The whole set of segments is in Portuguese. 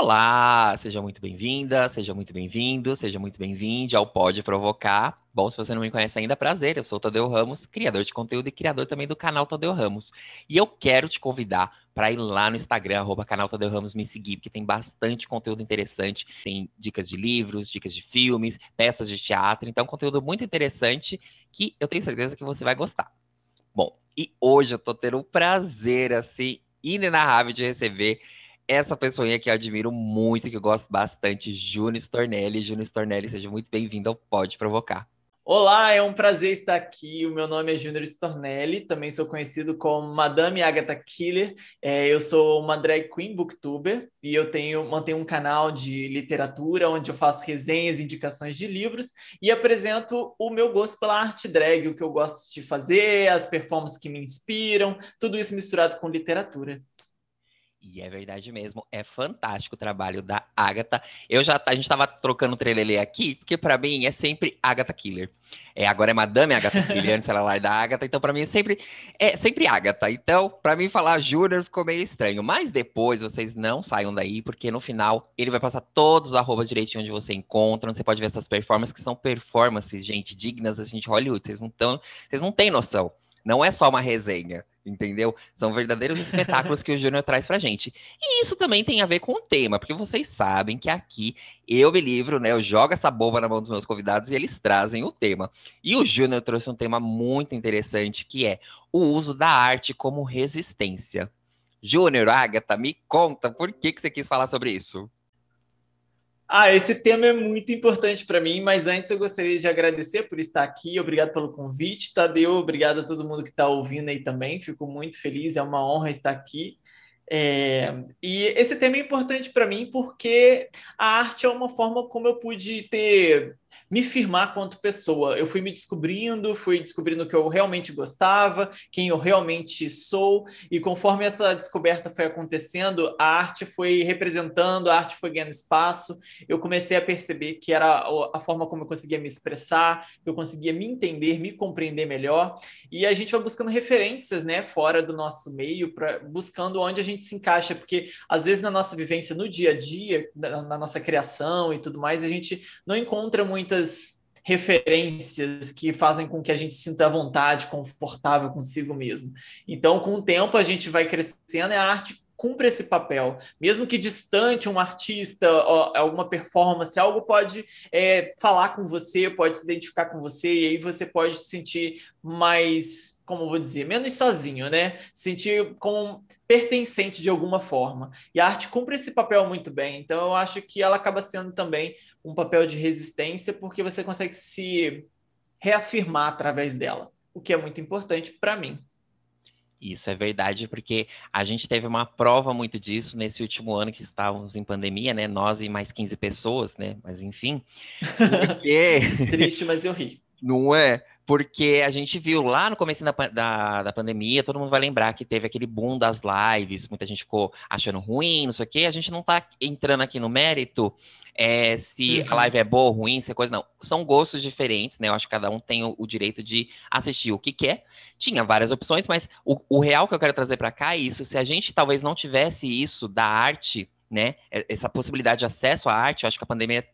Olá, seja muito bem-vinda, seja muito bem-vindo, seja muito bem-vinde ao Pode Provocar. Bom, se você não me conhece ainda, prazer, eu sou o Tadeu Ramos, criador de conteúdo e criador também do canal Tadeu Ramos. E eu quero te convidar para ir lá no Instagram, arroba canal Tadeu Ramos, me seguir, porque tem bastante conteúdo interessante. Tem dicas de livros, dicas de filmes, peças de teatro, então conteúdo muito interessante que eu tenho certeza que você vai gostar. Bom, e hoje eu tô tendo o prazer, assim, inenarrável de receber essa pessoinha que eu admiro muito, que eu gosto bastante, Júnior Stornelli. Júnior Stornelli, seja muito bem-vindo ao Pode Provocar. Olá, é um prazer estar aqui. O meu nome é Júnior Stornelli, também sou conhecido como Madame Agatha Killer. É, eu sou uma drag queen booktuber e eu tenho, mantenho um canal de literatura onde eu faço resenhas, indicações de livros e apresento o meu gosto pela arte drag, o que eu gosto de fazer, as performances que me inspiram, tudo isso misturado com literatura. E é verdade mesmo, é fantástico o trabalho da Agatha. Eu já a gente estava trocando trelelê aqui, porque para mim é sempre Agatha Killer. É, agora é Madame Agatha Killer, antes ela lá da Agatha, então para mim é sempre é sempre Agatha. Então, para mim falar Júnior ficou meio estranho, mas depois vocês não saiam daí, porque no final ele vai passar todos os arrobas direitinho onde você encontra, você pode ver essas performances que são performances, gente, dignas assim de Hollywood. Vocês não vocês não têm noção. Não é só uma resenha, entendeu? São verdadeiros espetáculos que o Júnior traz pra gente. E isso também tem a ver com o tema, porque vocês sabem que aqui eu me livro, né? Eu jogo essa bomba na mão dos meus convidados e eles trazem o tema. E o Júnior trouxe um tema muito interessante, que é o uso da arte como resistência. Júnior, Agatha, me conta, por que, que você quis falar sobre isso? Ah, esse tema é muito importante para mim, mas antes eu gostaria de agradecer por estar aqui. Obrigado pelo convite, Tadeu. Obrigado a todo mundo que está ouvindo aí também. Fico muito feliz, é uma honra estar aqui. É... E esse tema é importante para mim porque a arte é uma forma como eu pude ter me firmar quanto pessoa. Eu fui me descobrindo, fui descobrindo o que eu realmente gostava, quem eu realmente sou, e conforme essa descoberta foi acontecendo, a arte foi representando, a arte foi ganhando espaço. Eu comecei a perceber que era a forma como eu conseguia me expressar, eu conseguia me entender, me compreender melhor. E a gente vai buscando referências, né, fora do nosso meio, pra, buscando onde a gente se encaixa, porque às vezes na nossa vivência no dia a dia, na, na nossa criação e tudo mais, a gente não encontra muitas muitas referências que fazem com que a gente se sinta à vontade, confortável consigo mesmo. Então, com o tempo, a gente vai crescendo e a arte cumpre esse papel. Mesmo que distante, um artista, alguma performance, algo pode é, falar com você, pode se identificar com você, e aí você pode se sentir mais, como vou dizer, menos sozinho, né? Sentir como pertencente de alguma forma. E a arte cumpre esse papel muito bem. Então, eu acho que ela acaba sendo também um papel de resistência, porque você consegue se reafirmar através dela, o que é muito importante para mim. Isso é verdade, porque a gente teve uma prova muito disso nesse último ano que estávamos em pandemia, né? Nós e mais 15 pessoas, né? Mas enfim. Porque... Triste, mas eu ri. Não é? Porque a gente viu lá no começo da, da, da, pandemia, todo mundo vai lembrar que teve aquele boom das lives, muita gente ficou achando ruim, não sei o quê. A gente não tá entrando aqui no mérito é, se uhum. a live é boa ou ruim, se é coisa. Não. São gostos diferentes, né? Eu acho que cada um tem o, o direito de assistir o que quer. Tinha várias opções, mas o, o real que eu quero trazer para cá é isso. Se a gente talvez não tivesse isso da arte, né? Essa possibilidade de acesso à arte, eu acho que a pandemia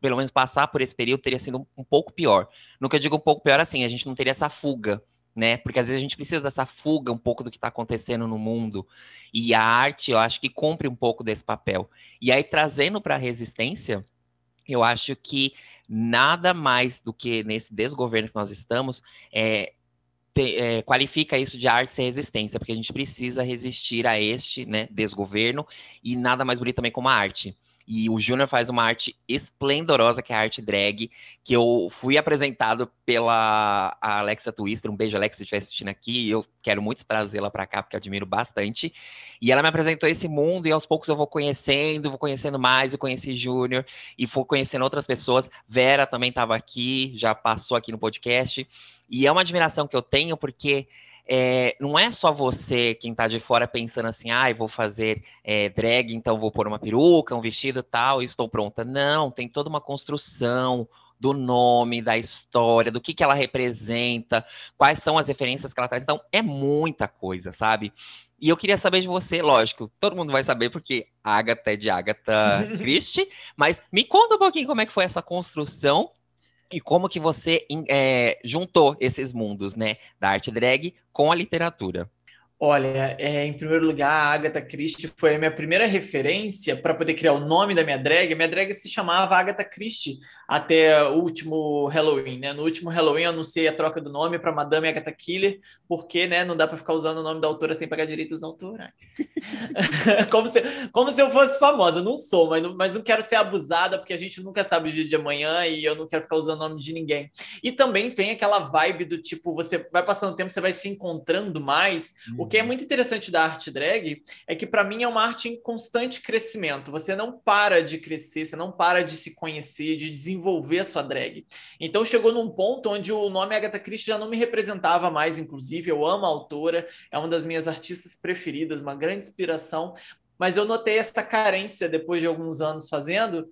pelo menos passar por esse período teria sido um, um pouco pior. No que eu digo um pouco pior, assim, a gente não teria essa fuga né? Porque às vezes a gente precisa dessa fuga um pouco do que está acontecendo no mundo. E a arte, eu acho que cumpre um pouco desse papel. E aí, trazendo para a resistência, eu acho que nada mais do que nesse desgoverno que nós estamos é, te, é, qualifica isso de arte sem resistência, porque a gente precisa resistir a este né, desgoverno e nada mais bonito também como a arte. E o Júnior faz uma arte esplendorosa, que é a arte drag, que eu fui apresentado pela Alexa Twister. Um beijo, Alexa, se estiver assistindo aqui. Eu quero muito trazê-la para cá, porque admiro bastante. E ela me apresentou esse mundo, e aos poucos eu vou conhecendo, vou conhecendo mais. Eu conheci Júnior e fui conhecendo outras pessoas. Vera também estava aqui, já passou aqui no podcast. E é uma admiração que eu tenho, porque é, não é só você, quem tá de fora, pensando assim, ah, vou fazer é, drag, então vou pôr uma peruca, um vestido tal, e estou pronta. Não, tem toda uma construção do nome, da história, do que, que ela representa, quais são as referências que ela traz. Então, é muita coisa, sabe? E eu queria saber de você, lógico, todo mundo vai saber porque Agatha é de Agatha Christie, mas me conta um pouquinho como é que foi essa construção e como que você é, juntou esses mundos, né, da arte drag com a literatura. Olha, é, em primeiro lugar, a Agatha Christie foi a minha primeira referência para poder criar o nome da minha drag. Minha drag se chamava Agatha Christie até o último Halloween, né? No último Halloween eu anunciei a troca do nome para Madame Agatha Killer, porque, né, não dá para ficar usando o nome da autora sem pagar direitos autorais. como, se, como se eu fosse famosa. Não sou, mas não, mas não quero ser abusada, porque a gente nunca sabe o dia de amanhã e eu não quero ficar usando o nome de ninguém. E também vem aquela vibe do tipo, você vai passando o tempo, você vai se encontrando mais, uhum que é muito interessante da arte drag é que, para mim, é uma arte em constante crescimento. Você não para de crescer, você não para de se conhecer, de desenvolver a sua drag. Então, chegou num ponto onde o nome Agatha Christie já não me representava mais, inclusive. Eu amo a autora, é uma das minhas artistas preferidas, uma grande inspiração. Mas eu notei essa carência depois de alguns anos fazendo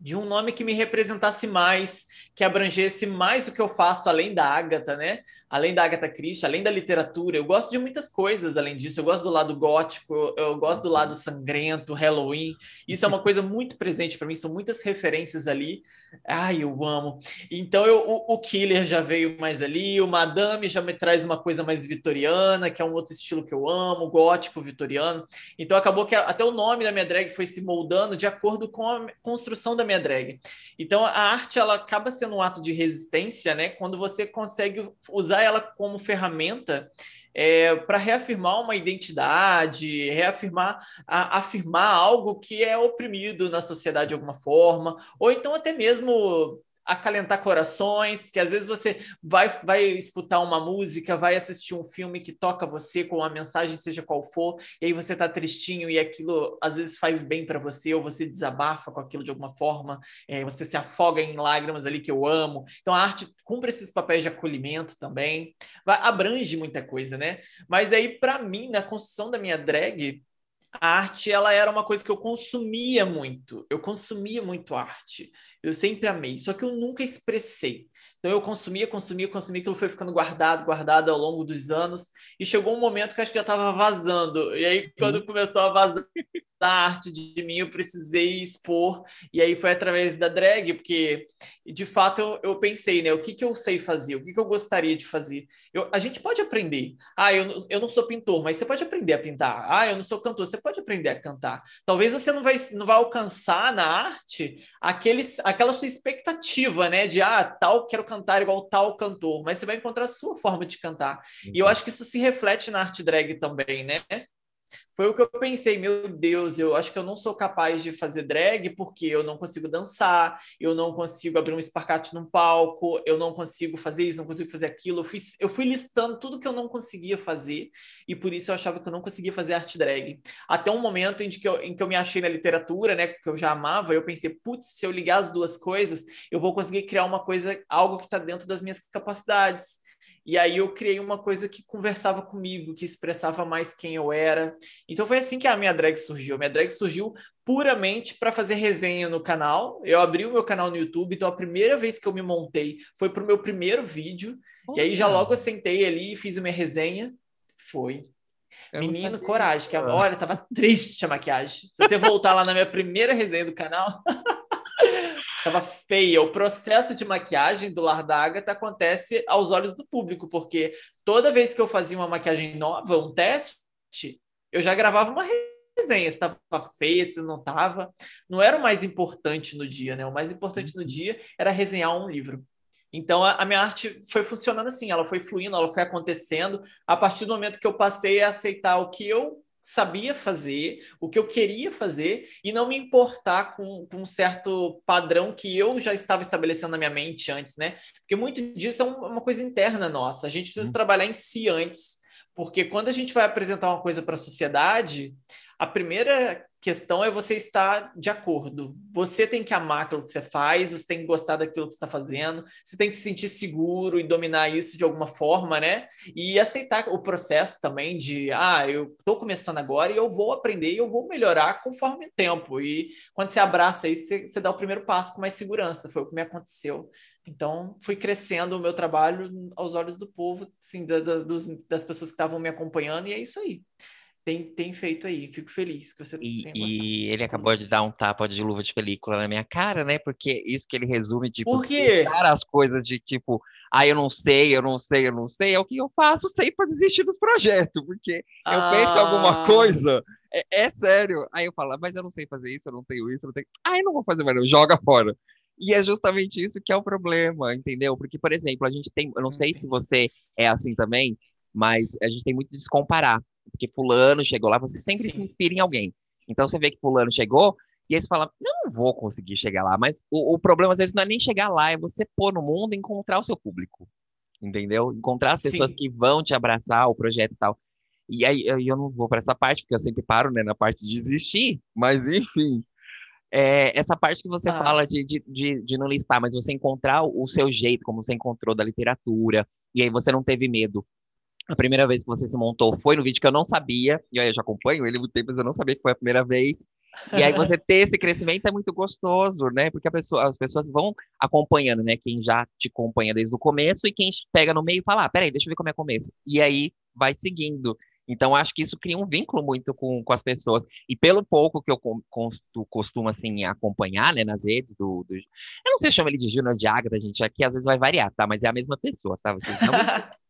de um nome que me representasse mais, que abrangesse mais o que eu faço além da Agatha, né? Além da Agatha Christie, além da literatura. Eu gosto de muitas coisas além disso. Eu gosto do lado gótico, eu gosto do lado sangrento, Halloween. Isso é uma coisa muito presente para mim, são muitas referências ali. Ai, eu amo. Então eu, o, o Killer já veio mais ali, o Madame já me traz uma coisa mais vitoriana, que é um outro estilo que eu amo, gótico vitoriano. Então acabou que até o nome da minha drag foi se moldando de acordo com a construção da minha drag. Então a arte ela acaba sendo um ato de resistência, né? Quando você consegue usar ela como ferramenta é, para reafirmar uma identidade, reafirmar, a, afirmar algo que é oprimido na sociedade de alguma forma, ou então até mesmo acalentar corações, porque às vezes você vai, vai escutar uma música, vai assistir um filme que toca você com uma mensagem, seja qual for, e aí você tá tristinho e aquilo às vezes faz bem para você, ou você desabafa com aquilo de alguma forma, é, você se afoga em lágrimas ali que eu amo. Então a arte cumpre esses papéis de acolhimento também, vai, abrange muita coisa, né? Mas aí, para mim, na construção da minha drag, a arte ela era uma coisa que eu consumia muito. Eu consumia muito arte. Eu sempre amei, só que eu nunca expressei. Então eu consumia, consumia, consumia, aquilo foi ficando guardado, guardado ao longo dos anos, e chegou um momento que acho que já estava vazando. E aí, quando uhum. começou a vazar da arte de mim, eu precisei expor, e aí foi através da drag, porque de fato eu, eu pensei, né? O que, que eu sei fazer, o que, que eu gostaria de fazer. Eu, a gente pode aprender. Ah, eu, eu não sou pintor, mas você pode aprender a pintar. Ah, eu não sou cantor, você pode aprender a cantar. Talvez você não vai, não vai alcançar na arte aqueles, aquela sua expectativa, né? De ah, tal, quero cantar igual tal cantor, mas você vai encontrar a sua forma de cantar. E eu acho que isso se reflete na arte drag também, né? Foi o que eu pensei, meu Deus, eu acho que eu não sou capaz de fazer drag porque eu não consigo dançar, eu não consigo abrir um esparcate num palco, eu não consigo fazer isso, não consigo fazer aquilo. Eu fui, eu fui listando tudo que eu não conseguia fazer e por isso eu achava que eu não conseguia fazer arte drag. Até um momento em que eu, em que eu me achei na literatura, né, que eu já amava, eu pensei, putz, se eu ligar as duas coisas, eu vou conseguir criar uma coisa, algo que está dentro das minhas capacidades. E aí eu criei uma coisa que conversava comigo, que expressava mais quem eu era. Então foi assim que a minha drag surgiu. A minha drag surgiu puramente para fazer resenha no canal. Eu abri o meu canal no YouTube, então a primeira vez que eu me montei foi pro meu primeiro vídeo. E aí já logo eu sentei ali e fiz a minha resenha. Foi. Eu Menino, coragem. Que, olha, tava triste a maquiagem. Se você voltar lá na minha primeira resenha do canal, Tava feia. O processo de maquiagem do Lar da Agatha acontece aos olhos do público, porque toda vez que eu fazia uma maquiagem nova, um teste, eu já gravava uma resenha, se estava feia, se não estava. Não era o mais importante no dia, né? O mais importante no dia era resenhar um livro. Então a, a, minha arte foi funcionando assim, ela foi fluindo, ela foi acontecendo a partir do momento que eu passei a aceitar o que eu sabia fazer, o que eu queria fazer e não me importar com, com, um certo padrão que eu já estava estabelecendo na minha mente antes, né? Porque muito disso é uma coisa interna nossa. A gente precisa hum. trabalhar em si antes, porque quando a gente vai apresentar uma coisa para a sociedade, a primeira questão é você estar de acordo. Você tem que amar aquilo que você faz, você tem que gostar daquilo que você está fazendo, você tem que se sentir seguro e dominar isso de alguma forma, né? E aceitar o processo também de, ah, eu estou começando agora e eu vou aprender e eu vou melhorar conforme o tempo. E quando você abraça isso, você, você dá o primeiro passo com mais segurança. Foi o que me aconteceu. Então, fui crescendo o meu trabalho aos olhos do povo, assim, da, da, dos, das pessoas que estavam me acompanhando, e é isso aí tem, tem feito aí. Fico feliz que você e, e ele acabou de dar um tapa de luva de película na minha cara, né? Porque isso que ele resume, tipo, Por quê? as coisas de tipo, ah, eu não sei, eu não sei, eu não sei, é o que eu faço sempre para desistir dos projetos, porque eu ah. penso em alguma ah. coisa, é, é, sério. Aí eu falo, mas eu não sei fazer isso, eu não tenho isso, eu não tenho. Ah, eu não vou fazer mais, não, joga fora. E é justamente isso que é o problema, entendeu? Porque, por exemplo, a gente tem, eu não sei se você é assim também, mas a gente tem muito de se comparar porque fulano chegou lá, você sempre Sim. se inspira em alguém. Então você vê que fulano chegou, e aí você fala, não vou conseguir chegar lá. Mas o, o problema às vezes não é nem chegar lá, é você pôr no mundo e encontrar o seu público. Entendeu? Encontrar as Sim. pessoas que vão te abraçar, o projeto e tal. E aí eu, eu não vou para essa parte, porque eu sempre paro né, na parte de desistir, mas enfim. É, essa parte que você ah. fala de, de, de, de, não listar, mas você encontrar o seu jeito, como você encontrou da literatura, e aí você não teve medo a primeira vez que você se montou foi no vídeo que eu não sabia, e aí eu já acompanho ele muito tempo, mas eu não sabia que foi a primeira vez. E aí você ter esse crescimento é muito gostoso, né? Porque pessoa, as pessoas vão acompanhando, né? Quem já te acompanha desde o começo e quem pega no meio e fala, ah, peraí, deixa eu ver como é o começo. E aí vai seguindo. Então, acho que isso cria um vínculo muito com, com as pessoas. E pelo pouco que eu costumo, assim, acompanhar, né, nas redes do... do... Eu não sei se chama ele de Júnior de Agatha, gente, aqui às vezes vai variar, tá? Mas é a mesma pessoa, tá? Vocês não...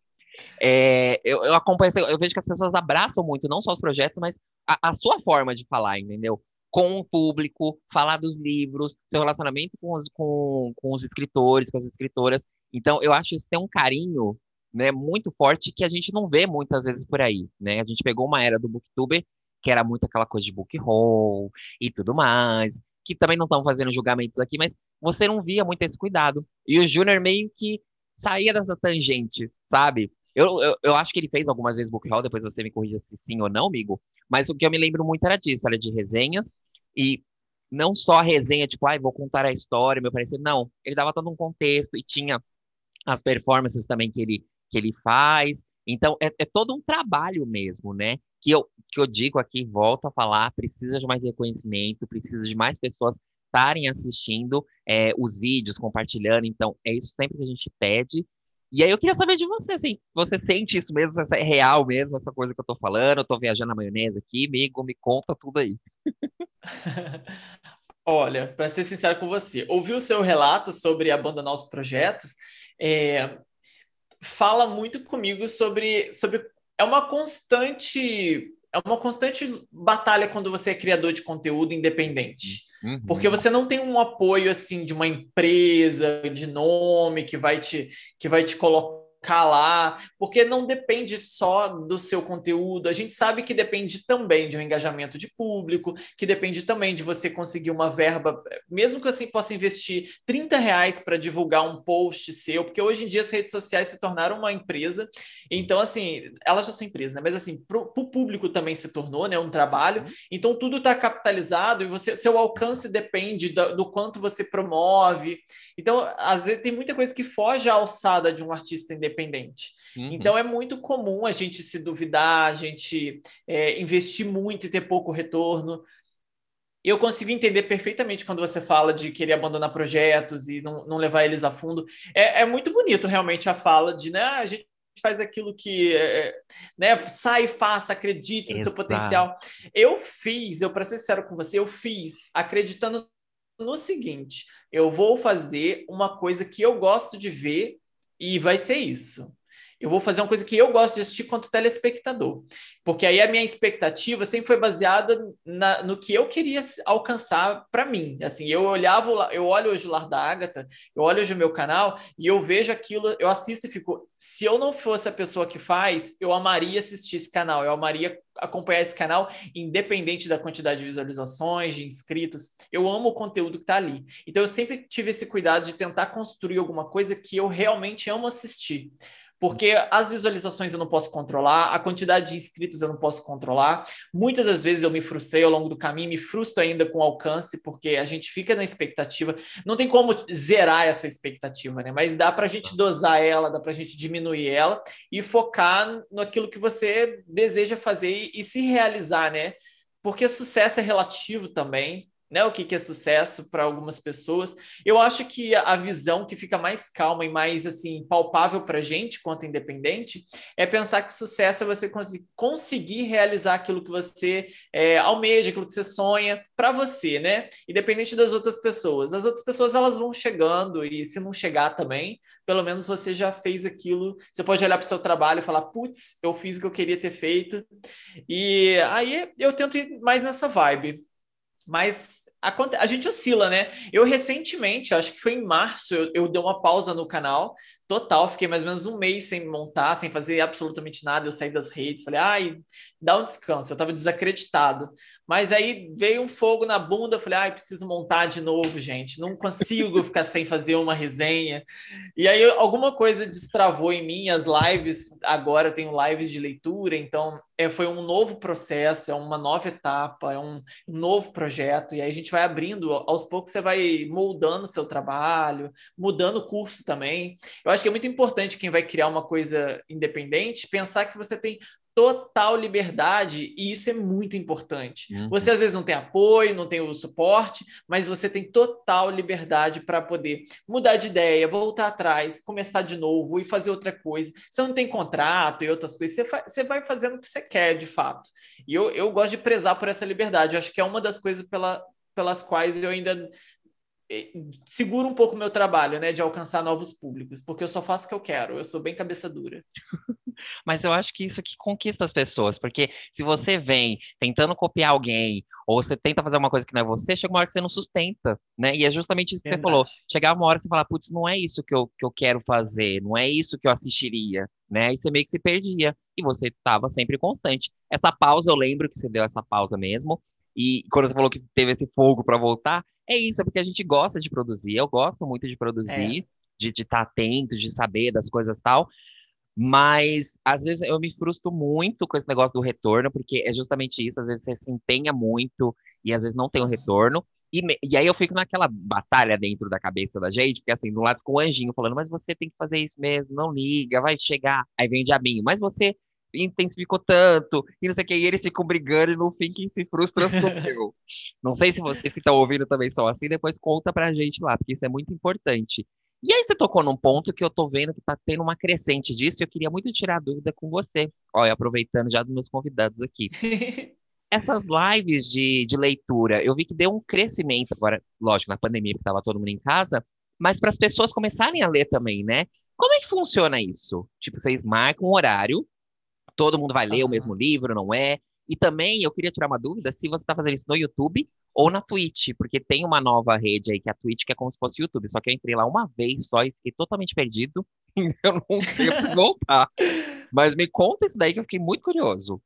É, eu, eu, acompanho, eu vejo que as pessoas abraçam muito, não só os projetos, mas a, a, sua forma de falar, entendeu? Com o público, falar dos livros, seu relacionamento com os, com, com os escritores, com as escritoras. Então, eu acho isso tem um carinho né, muito forte que a gente não vê muitas vezes por aí, né? A gente pegou uma era do booktuber que era muito aquela coisa de book haul e tudo mais, que também não estão fazendo julgamentos aqui, mas você não via muito esse cuidado. E o Júnior meio que saía dessa tangente, sabe? Eu, eu, eu, acho que ele fez algumas vezes book haul, depois você me corrija se sim ou não, amigo. Mas o que eu me lembro muito era disso, era de resenhas. E não só a resenha, tipo, ai, ah, vou contar a história, meu parecer. Não, ele dava todo um contexto e tinha as performances também que ele, que ele faz. Então, é, é todo um trabalho mesmo, né? Que eu, que eu digo aqui, volto a falar, precisa de mais reconhecimento, precisa de mais pessoas estarem assistindo é, os vídeos, compartilhando. Então, é isso sempre que a gente pede. E aí eu queria saber de você, assim, você sente isso mesmo, essa é real mesmo, essa coisa que eu tô falando, eu tô viajando na maionese aqui, amigo, me conta tudo aí. Olha, para ser sincero com você, ouvi o seu relato sobre abandonar os projetos, é, fala muito comigo sobre, sobre é uma constante é uma constante batalha quando você é criador de conteúdo independente. Uhum. Porque você não tem um apoio assim de uma empresa de nome que vai te que vai te colocar calar, porque não depende só do seu conteúdo. A gente sabe que depende também de um engajamento de público, que depende também de você conseguir uma verba, mesmo que você possa investir 30 reais para divulgar um post seu, porque hoje em dia as redes sociais se tornaram uma empresa. Então, assim, elas já são empresas, né? Mas assim, para o público também se tornou né, um trabalho. Uhum. Então, tudo está capitalizado e você, seu alcance depende do, do quanto você promove. Então, às vezes tem muita coisa que foge à alçada de um artista independente. Uhum. Então, é muito comum a gente se duvidar, a gente é, investir muito e ter pouco retorno. Eu consigo entender perfeitamente quando você fala de querer abandonar projetos e não, não levar eles a fundo. É, é, muito bonito realmente a fala de, né, ah, a gente faz aquilo que, é, é né, sai faça, acredite no seu potencial. Eu fiz, eu para ser sincero com você, eu fiz acreditando no seguinte: eu vou fazer uma coisa que eu gosto de ver e vai ser isso. Eu vou fazer uma coisa que eu gosto de assistir quanto telespectador. Porque aí a minha expectativa sempre foi baseada na, no que eu queria alcançar para mim. Assim, eu olhava, eu olho hoje o Lar da Ágata, eu olho hoje o meu canal e eu vejo aquilo, eu assisto e fico. Se eu não fosse a pessoa que faz, eu amaria assistir esse canal, eu amaria acompanhar esse canal, independente da quantidade de visualizações, de inscritos. Eu amo o conteúdo que está ali. Então eu sempre tive esse cuidado de tentar construir alguma coisa que eu realmente amo assistir. Porque as visualizações eu não posso controlar, a quantidade de inscritos eu não posso controlar. Muitas das vezes eu me frustrei ao longo do caminho, me frustro ainda com o alcance, porque a gente fica na expectativa. Não tem como zerar essa expectativa, né? Mas dá para a gente dosar ela, dá para a gente diminuir ela e focar naquilo que você deseja fazer e, e se realizar, né? Porque sucesso é relativo também. Né? O que, que é sucesso para algumas pessoas. Eu acho que a visão que fica mais calma e mais assim palpável para gente, quanto independente, é pensar que sucesso é você cons conseguir realizar aquilo que você é, almeja, aquilo que você sonha para você, né? Independente das outras pessoas. As outras pessoas elas vão chegando e se não chegar também, pelo menos você já fez aquilo. Você pode olhar para o seu trabalho e falar, putz, eu fiz o que eu queria ter feito. E aí eu tento ir mais nessa vibe mas a, a, gente oscila, né? Eu recentemente, acho que foi em março, eu, eu dei uma pausa no canal total, fiquei mais ou menos um mês sem montar, sem fazer absolutamente nada. Eu saí das redes, falei, ai, dá um descanso. Eu tava desacreditado. Mas aí veio um fogo na bunda, falei, ai, preciso montar de novo, gente. Não consigo ficar sem fazer uma resenha. E aí alguma coisa destravou em mim, as lives, agora eu tenho lives de leitura, então é, foi um novo processo, é uma nova etapa, é um novo projeto, e aí a gente vai abrindo, aos poucos você vai moldando o seu trabalho, mudando o curso também. Eu acho que é muito importante quem vai criar uma coisa independente pensar que você tem total liberdade e isso é muito importante. Uhum. Você às vezes não tem apoio, não tem o suporte, mas você tem total liberdade para poder mudar de ideia, voltar atrás, começar de novo e fazer outra coisa. Você não tem contrato e outras coisas, você, você vai fazendo o que você quer de fato. E eu, eu gosto de prezar por essa liberdade. Eu acho que é uma das coisas pela, pelas quais eu ainda eh, seguro um pouco o meu trabalho, né, de alcançar novos públicos, porque eu só faço o que eu quero, eu sou bem cabeça dura. Mas eu acho que isso que conquista as pessoas, porque se você vem tentando copiar alguém, ou você tenta fazer uma coisa que não é você, chega uma hora que você não sustenta, né? E é justamente isso que Verdade. você falou. Chegar uma hora que você fala, putz, não é isso que eu, que eu quero fazer, não é isso que eu assistiria, né? E você meio que se perdia. E você estava sempre constante. Essa pausa, eu lembro que você deu essa pausa mesmo. E quando você falou que teve esse fogo para voltar, é isso, é porque a gente gosta de produzir. Eu gosto muito de produzir, é. de estar tá atento, de saber das coisas tal. Mas às vezes eu me frustro muito com esse negócio do retorno, porque é justamente isso, às vezes você se empenha muito e às vezes não tem o retorno. E, e aí eu fico naquela batalha dentro da cabeça da gente, porque assim, do lado com o anjinho falando, mas você tem que fazer isso mesmo, não liga, vai chegar. Aí vem o diabinho, mas você intensificou tanto, e não sei o que, e eles ficam brigando e no fim quem se frustra sou eu. Não sei se vocês que estão ouvindo também são assim, depois conta pra gente lá, porque isso é muito importante. E aí você tocou num ponto que eu tô vendo que tá tendo uma crescente disso, e eu queria muito tirar dúvida com você. Olha, aproveitando já dos meus convidados aqui. Essas lives de, de leitura, eu vi que deu um crescimento agora, lógico, na pandemia, porque tava todo mundo em casa, mas para as pessoas começarem a ler também, né? Como é que funciona isso? Tipo, vocês marcam um horário, todo mundo vai ler o mesmo livro, não é? E também eu queria tirar uma dúvida se você está fazendo isso no YouTube ou na Twitch, porque tem uma nova rede aí que é a Twitch, que é como se fosse o YouTube. Só que eu entrei lá uma vez só e fiquei totalmente perdido. eu não sei voltar. Mas me conta isso daí que eu fiquei muito curioso.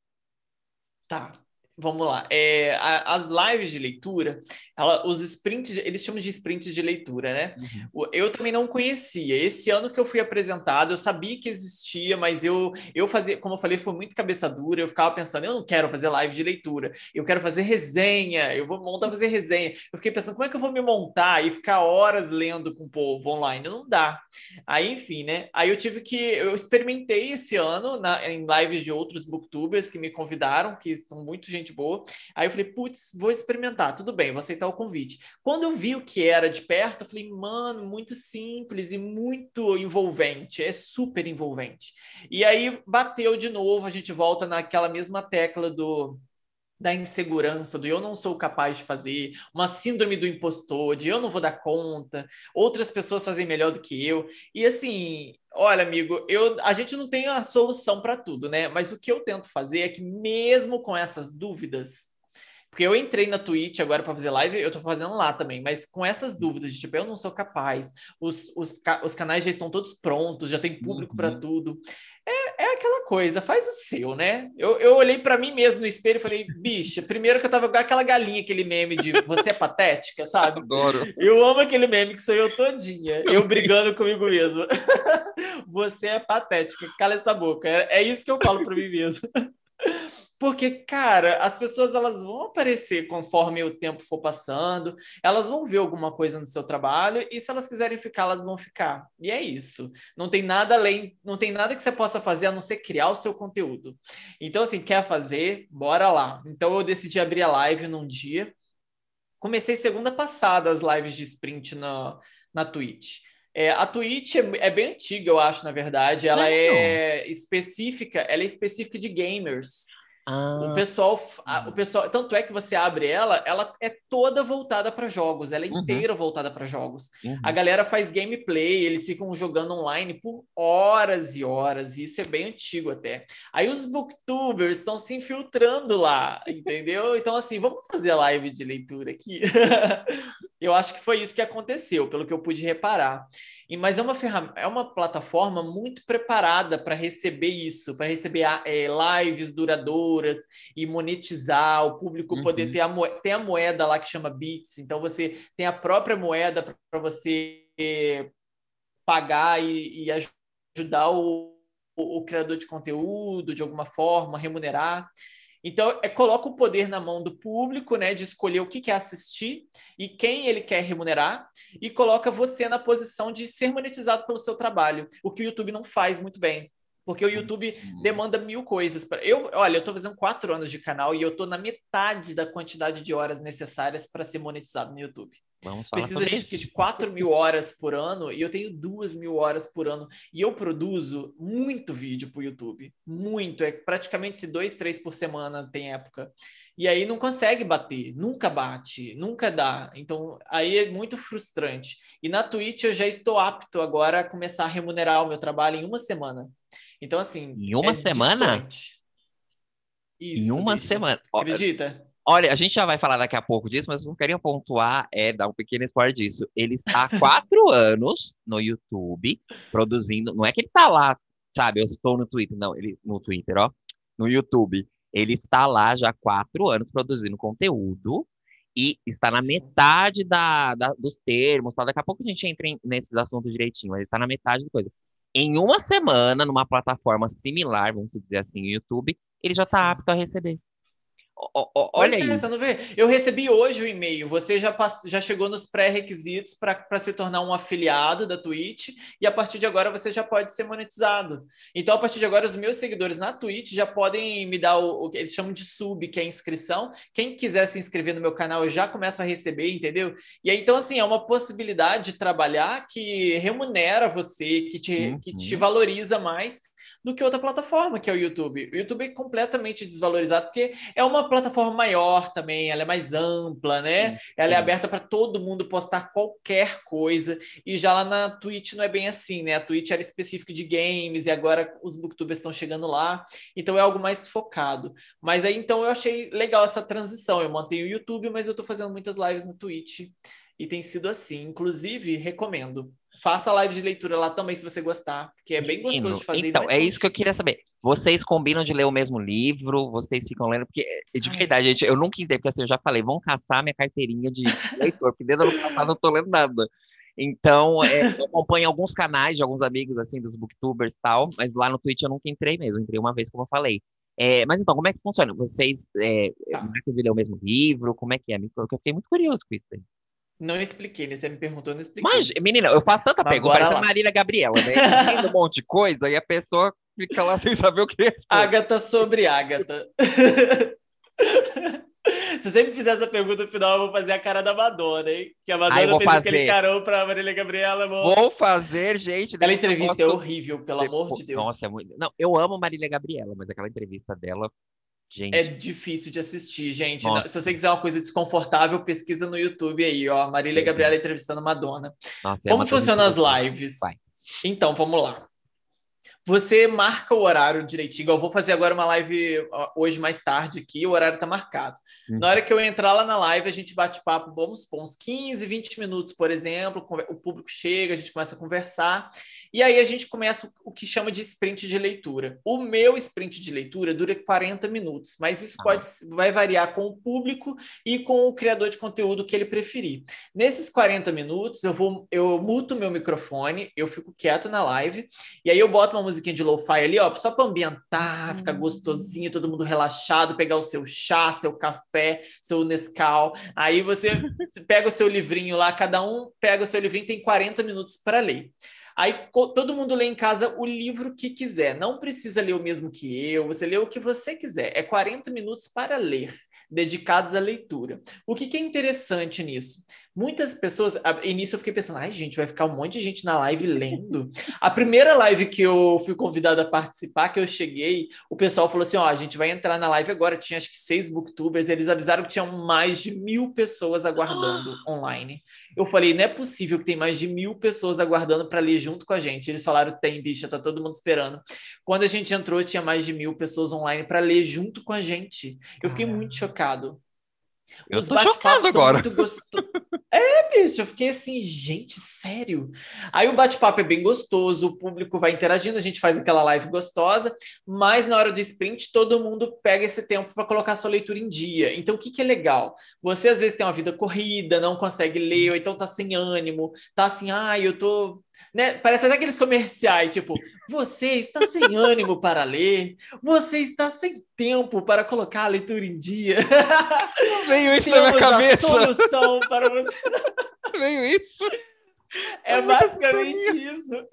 Tá. Vamos lá. É, a, as lives de leitura, ela, os sprints, eles chamam de sprints de leitura, né? Uhum. Eu também não conhecia. Esse ano que eu fui apresentado, eu sabia que existia, mas eu, eu fazia, como eu falei, foi muito cabeça dura. Eu ficava pensando, eu não quero fazer live de leitura, eu quero fazer resenha, eu vou montar fazer resenha. Eu fiquei pensando, como é que eu vou me montar e ficar horas lendo com o povo online? Não dá. Aí, enfim, né? Aí eu tive que, eu experimentei esse ano na, em lives de outros booktubers que me convidaram, que são muito gente boa. Aí eu falei, putz, vou experimentar, tudo bem, vou aceitar o convite. Quando eu vi o que era de perto, eu falei, mano, muito simples e muito envolvente, é super envolvente. E aí bateu de novo, a gente volta naquela mesma tecla do da insegurança, do eu não sou capaz de fazer, uma síndrome do impostor, de eu não vou dar conta, outras pessoas fazem melhor do que eu. E assim, olha, amigo, eu, a gente não tem a solução para tudo, né? Mas o que eu tento fazer é que, mesmo com essas dúvidas, porque eu entrei na Twitch agora para fazer live, eu tô fazendo lá também, mas com essas dúvidas de tipo, eu não sou capaz, os, os, os canais já estão todos prontos, já tem público uhum. para tudo é, é aquela coisa, faz o seu, né? Eu, eu olhei para mim mesmo no espelho e falei, bicha, primeiro que eu tava com aquela galinha, aquele meme de você é patética, sabe? Adoro. Eu amo aquele meme que sou eu todinha, eu brigando comigo mesmo. você é patética, cala essa boca. É, é isso que eu falo para mim mesmo. Porque, cara, as pessoas elas vão aparecer conforme o tempo for passando, elas vão ver alguma coisa no seu trabalho e se elas quiserem ficar, elas vão ficar. E é isso. Não tem nada além, não tem nada que você possa fazer a não ser criar o seu conteúdo. Então, assim, quer fazer? Bora lá. Então eu decidi abrir a live num dia Comecei segunda passada as lives de sprint na, na Twitch. É, a Twitch é, é, bem antiga, eu acho, na verdade. Ela é específica, ela é específica de gamers. Ah. O pessoal, a, o pessoal, tanto é que você abre ela, ela é toda voltada para jogos, ela é uhum. inteira voltada para jogos. Uhum. A galera faz gameplay, eles ficam jogando online por horas e horas, e isso é bem antigo até. Aí os booktubers estão se infiltrando lá, entendeu? Então assim, vamos fazer a live de leitura aqui. Eu acho que foi isso que aconteceu, pelo que eu pude reparar. E, mas é uma ferramenta, é uma plataforma muito preparada para receber isso, para receber é, lives duradouras e monetizar, o público uhum. poder ter a, moeda, tem a moeda lá que chama Bits, então você tem a própria moeda para você pagar e, e ajudar o, o, o criador de conteúdo de alguma forma, remunerar. Então, é, coloca o poder na mão do público, né, de escolher o que quer assistir e quem ele quer remunerar, e coloca você na posição de ser monetizado pelo seu trabalho, o que o YouTube não faz muito bem. Porque o YouTube uhum. demanda mil coisas. Pra... Eu, olha, eu estou fazendo quatro anos de canal e eu estou na metade da quantidade de horas necessárias para ser monetizado no YouTube. Vamos falar Precisa de, de 4 mil horas por ano e eu tenho 2 mil horas por ano. E eu produzo muito vídeo para o YouTube. Muito. É praticamente se dois, três por semana tem época. E aí não consegue bater, nunca bate, nunca dá. Então aí é muito frustrante. E na Twitch eu já estou apto agora a começar a remunerar o meu trabalho em uma semana. Então, assim. Em uma é semana? Isso, em uma semana. Acredita? Olha, a gente já vai falar daqui a pouco disso, mas eu queria pontuar, é dar um pequeno spoiler disso. Ele está há quatro anos no YouTube produzindo. Não é que ele está lá, sabe? Eu estou no Twitter, não, ele no Twitter, ó, no YouTube. Ele está lá já há quatro anos produzindo conteúdo e está na metade da, da dos termos. Tá? Daqui a pouco a gente entra em, nesses assuntos direitinho. Ele está na metade da coisa. Em uma semana, numa plataforma similar, vamos dizer assim, YouTube, ele já está apto a receber olha não vê? Eu recebi hoje o e-mail. Você já, pass... já chegou nos pré-requisitos para se tornar um afiliado da Twitch e a partir de agora você já pode ser monetizado. Então, a partir de agora, os meus seguidores na Twitch já podem me dar o, o que eles chamam de sub, que é inscrição. Quem quiser se inscrever no meu canal, eu já começo a receber, entendeu? E aí, então, assim, é uma possibilidade de trabalhar que remunera você, que te, uhum. que te valoriza mais do que outra plataforma, que é o YouTube. O YouTube é completamente desvalorizado porque é uma plataforma maior também, ela é mais ampla, né? Sim, ela é aberta para todo mundo postar qualquer coisa. E já lá na Twitch não é bem assim, né? A Twitch era específica de games e agora os booktubers estão chegando lá, então é algo mais focado. Mas aí então eu achei legal essa transição. Eu mantenho o YouTube, mas eu estou fazendo muitas lives no Twitch e tem sido assim. Inclusive, recomendo. Faça live de leitura lá também, se você gostar, porque é bem gostoso de fazer. Então, é isso que eu queria saber. Vocês combinam de ler o mesmo livro? Vocês ficam lendo? Porque, de Ai. verdade, gente, eu nunca entendi, porque assim, eu já falei, vão caçar minha carteirinha de leitor, porque desde o ano passado eu não tô lendo nada. Então, é, eu acompanho alguns canais de alguns amigos, assim, dos booktubers e tal, mas lá no Twitch eu nunca entrei mesmo, entrei uma vez, como eu falei. É, mas então, como é que funciona? Vocês é, tá. marcam de ler o mesmo livro? Como é que é? Eu fiquei muito curioso com isso aí. Não expliquei, né? Você me perguntou, não expliquei. Mas, menina, eu faço tanta Mas pergunta, parece a Marília Gabriela, né? Eu um monte de coisa e a pessoa fica lá sem saber o que responder. Ágata sobre Ágata. Se você me fizer essa pergunta no final, eu vou fazer a cara da Madonna, hein? Que a Madonna fez fazer. aquele carão pra Marília Gabriela. Vou, vou fazer, gente. Aquela entrevista é horrível, pelo amor de Deus. Nossa, é muito... Não, eu amo Marília Gabriela, mas aquela entrevista dela Gente. É difícil de assistir, gente. Nossa. Se você quiser uma coisa desconfortável, pesquisa no YouTube aí, ó. Marília Gabriela entrevistando Madonna. Nossa, é Como funcionam as lives? Vai. Então, vamos lá. Você marca o horário direitinho. Eu vou fazer agora uma live hoje mais tarde aqui, o horário está marcado. Hum. Na hora que eu entrar lá na live, a gente bate papo, vamos supor, uns 15, 20 minutos, por exemplo. O público chega, a gente começa a conversar. E aí a gente começa o que chama de sprint de leitura. O meu sprint de leitura dura 40 minutos, mas isso pode vai variar com o público e com o criador de conteúdo que ele preferir. Nesses 40 minutos, eu vou eu muto meu microfone, eu fico quieto na live, e aí eu boto uma musiquinha de lo-fi ali, ó, só para ambientar, ficar hum. gostosinho, todo mundo relaxado, pegar o seu chá, seu café, seu Nescau. Aí você pega o seu livrinho lá, cada um pega o seu livrinho, tem 40 minutos para ler. Aí todo mundo lê em casa o livro que quiser. Não precisa ler o mesmo que eu, você lê o que você quiser. É 40 minutos para ler. dedicados à leitura. O que, que é interessante nisso? Muitas pessoas, início eu fiquei pensando, ai gente, vai ficar um monte de gente na live lendo. A primeira live que eu fui convidado a participar, que eu cheguei, o pessoal falou assim: ó, a gente vai entrar na live agora. Tinha acho que seis booktubers, eles avisaram que tinham mais de mil pessoas aguardando online. Eu falei, não é possível que tem mais de mil pessoas aguardando para ler junto com a gente. Eles falaram, tem, bicha, tá todo mundo esperando. Quando a gente entrou, tinha mais de mil pessoas online para ler junto com a gente. Eu fiquei muito chocado. Eu Os chocado agora. Muito gostosos. É, bicho, eu fiquei assim, gente, sério. Aí o bate-papo é bem gostoso, o público vai interagindo, a gente faz aquela live gostosa, mas na hora do sprint todo mundo pega esse tempo para colocar sua leitura em dia. Então o que, que é legal? Você às vezes tem uma vida corrida, não consegue ler, ou então tá sem ânimo, tá assim, ah, eu tô né? Parece até aqueles comerciais, tipo, você está sem ânimo para ler, você está sem tempo para colocar a leitura em dia. Veio isso na minha cabeça. a solução para você. Veio isso. É, é basicamente isso.